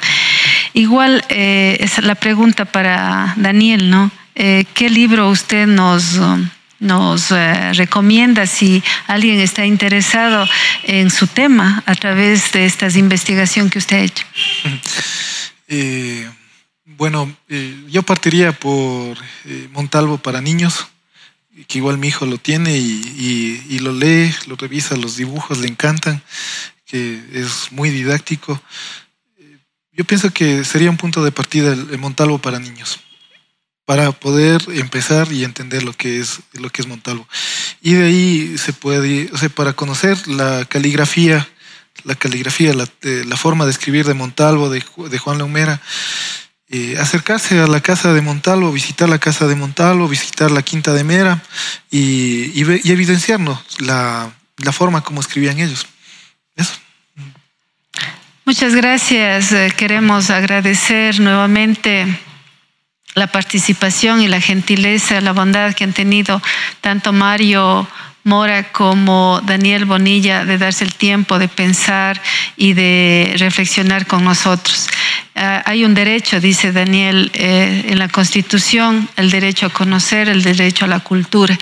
Igual eh, es la pregunta para Daniel, ¿no? Eh, ¿Qué libro usted nos, nos eh, recomienda si alguien está interesado en su tema a través de esta investigación que usted ha hecho? (laughs) bueno, yo partiría por Montalvo para niños que igual mi hijo lo tiene y, lo lee, lo revisa, los dibujos le encantan, que es muy didáctico. Yo pienso que sería un punto de partida el, Montalvo para niños, para poder empezar y entender lo que es, lo que es Montalvo. Y de ahí se puede, o sea, para conocer la caligrafía, la caligrafía, la, forma de escribir de Montalvo, de, de Juan Leumera, eh, acercarse a la casa de Montalvo, visitar la casa de Montalvo, visitar la quinta de Mera y, y, evidenciarnos la, la, forma como escribían ellos. Eso. Muchas gracias. Eh, queremos agradecer nuevamente la participación y la gentileza, la bondad que han tenido tanto Mario Mora como Daniel Bonilla de darse el tiempo de pensar y de reflexionar con nosotros. Ah, hay un derecho, dice Daniel, eh, en la Constitución, el derecho a conocer, el derecho a la cultura,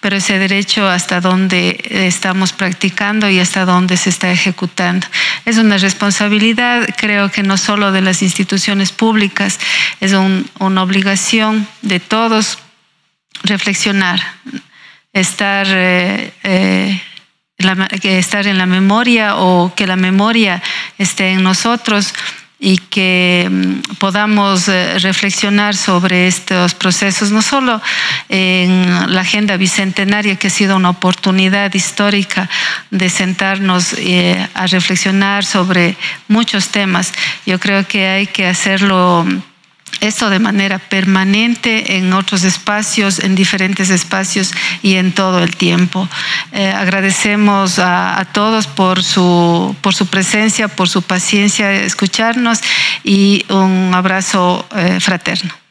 pero ese derecho hasta dónde estamos practicando y hasta dónde se está ejecutando. Es una responsabilidad, creo que no solo de las instituciones públicas, es una obligación de todos reflexionar estar, eh, eh, estar en la memoria o que la memoria esté en nosotros y que mm, podamos eh, reflexionar sobre estos procesos, no solo en la agenda bicentenaria, que ha sido una oportunidad histórica de sentarnos a reflexionar sobre muchos temas. Yo creo que hay que hacerlo esto de manera permanente en otros espacios, en diferentes espacios y en todo el tiempo. Eh, agradecemos a, todos por su, por su presencia, por su paciencia, escucharnos y un abrazo eh, fraterno.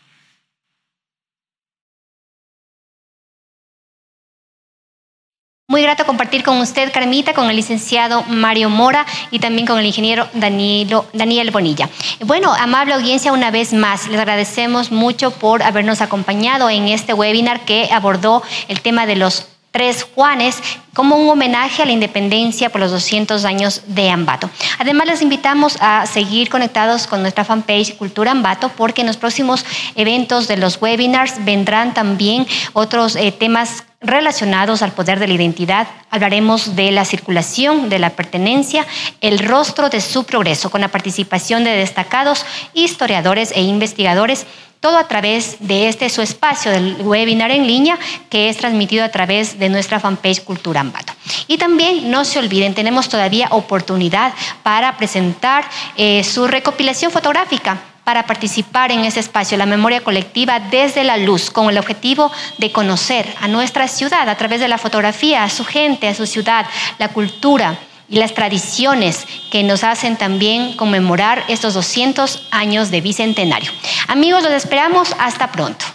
Muy grato compartir con usted, Carmita, con el licenciado Mario Mora y también con el ingeniero Daniel Bonilla. Bueno, amable audiencia, una vez más, les agradecemos mucho por habernos acompañado en este webinar que abordó el tema de los tres Juanes como un homenaje a la independencia por los 200 años de Ambato. Además, les invitamos a seguir conectados con nuestra fanpage Cultura Ambato porque en los próximos eventos de los webinars vendrán también otros eh, temas relacionados al poder de la identidad. Hablaremos de la circulación, de la pertenencia, el rostro de su progreso, con la participación de destacados historiadores e investigadores, todo a través de este su espacio del webinar en línea que es transmitido a través de nuestra fanpage Cultura Ambato. Y también no se olviden, tenemos todavía oportunidad para presentar eh, su recopilación fotográfica para participar en ese espacio, la memoria colectiva desde la luz, con el objetivo de conocer a nuestra ciudad a través de la fotografía, a su gente, a su ciudad, la cultura y las tradiciones que nos hacen también conmemorar estos 200 años de bicentenario. Amigos, los esperamos hasta pronto.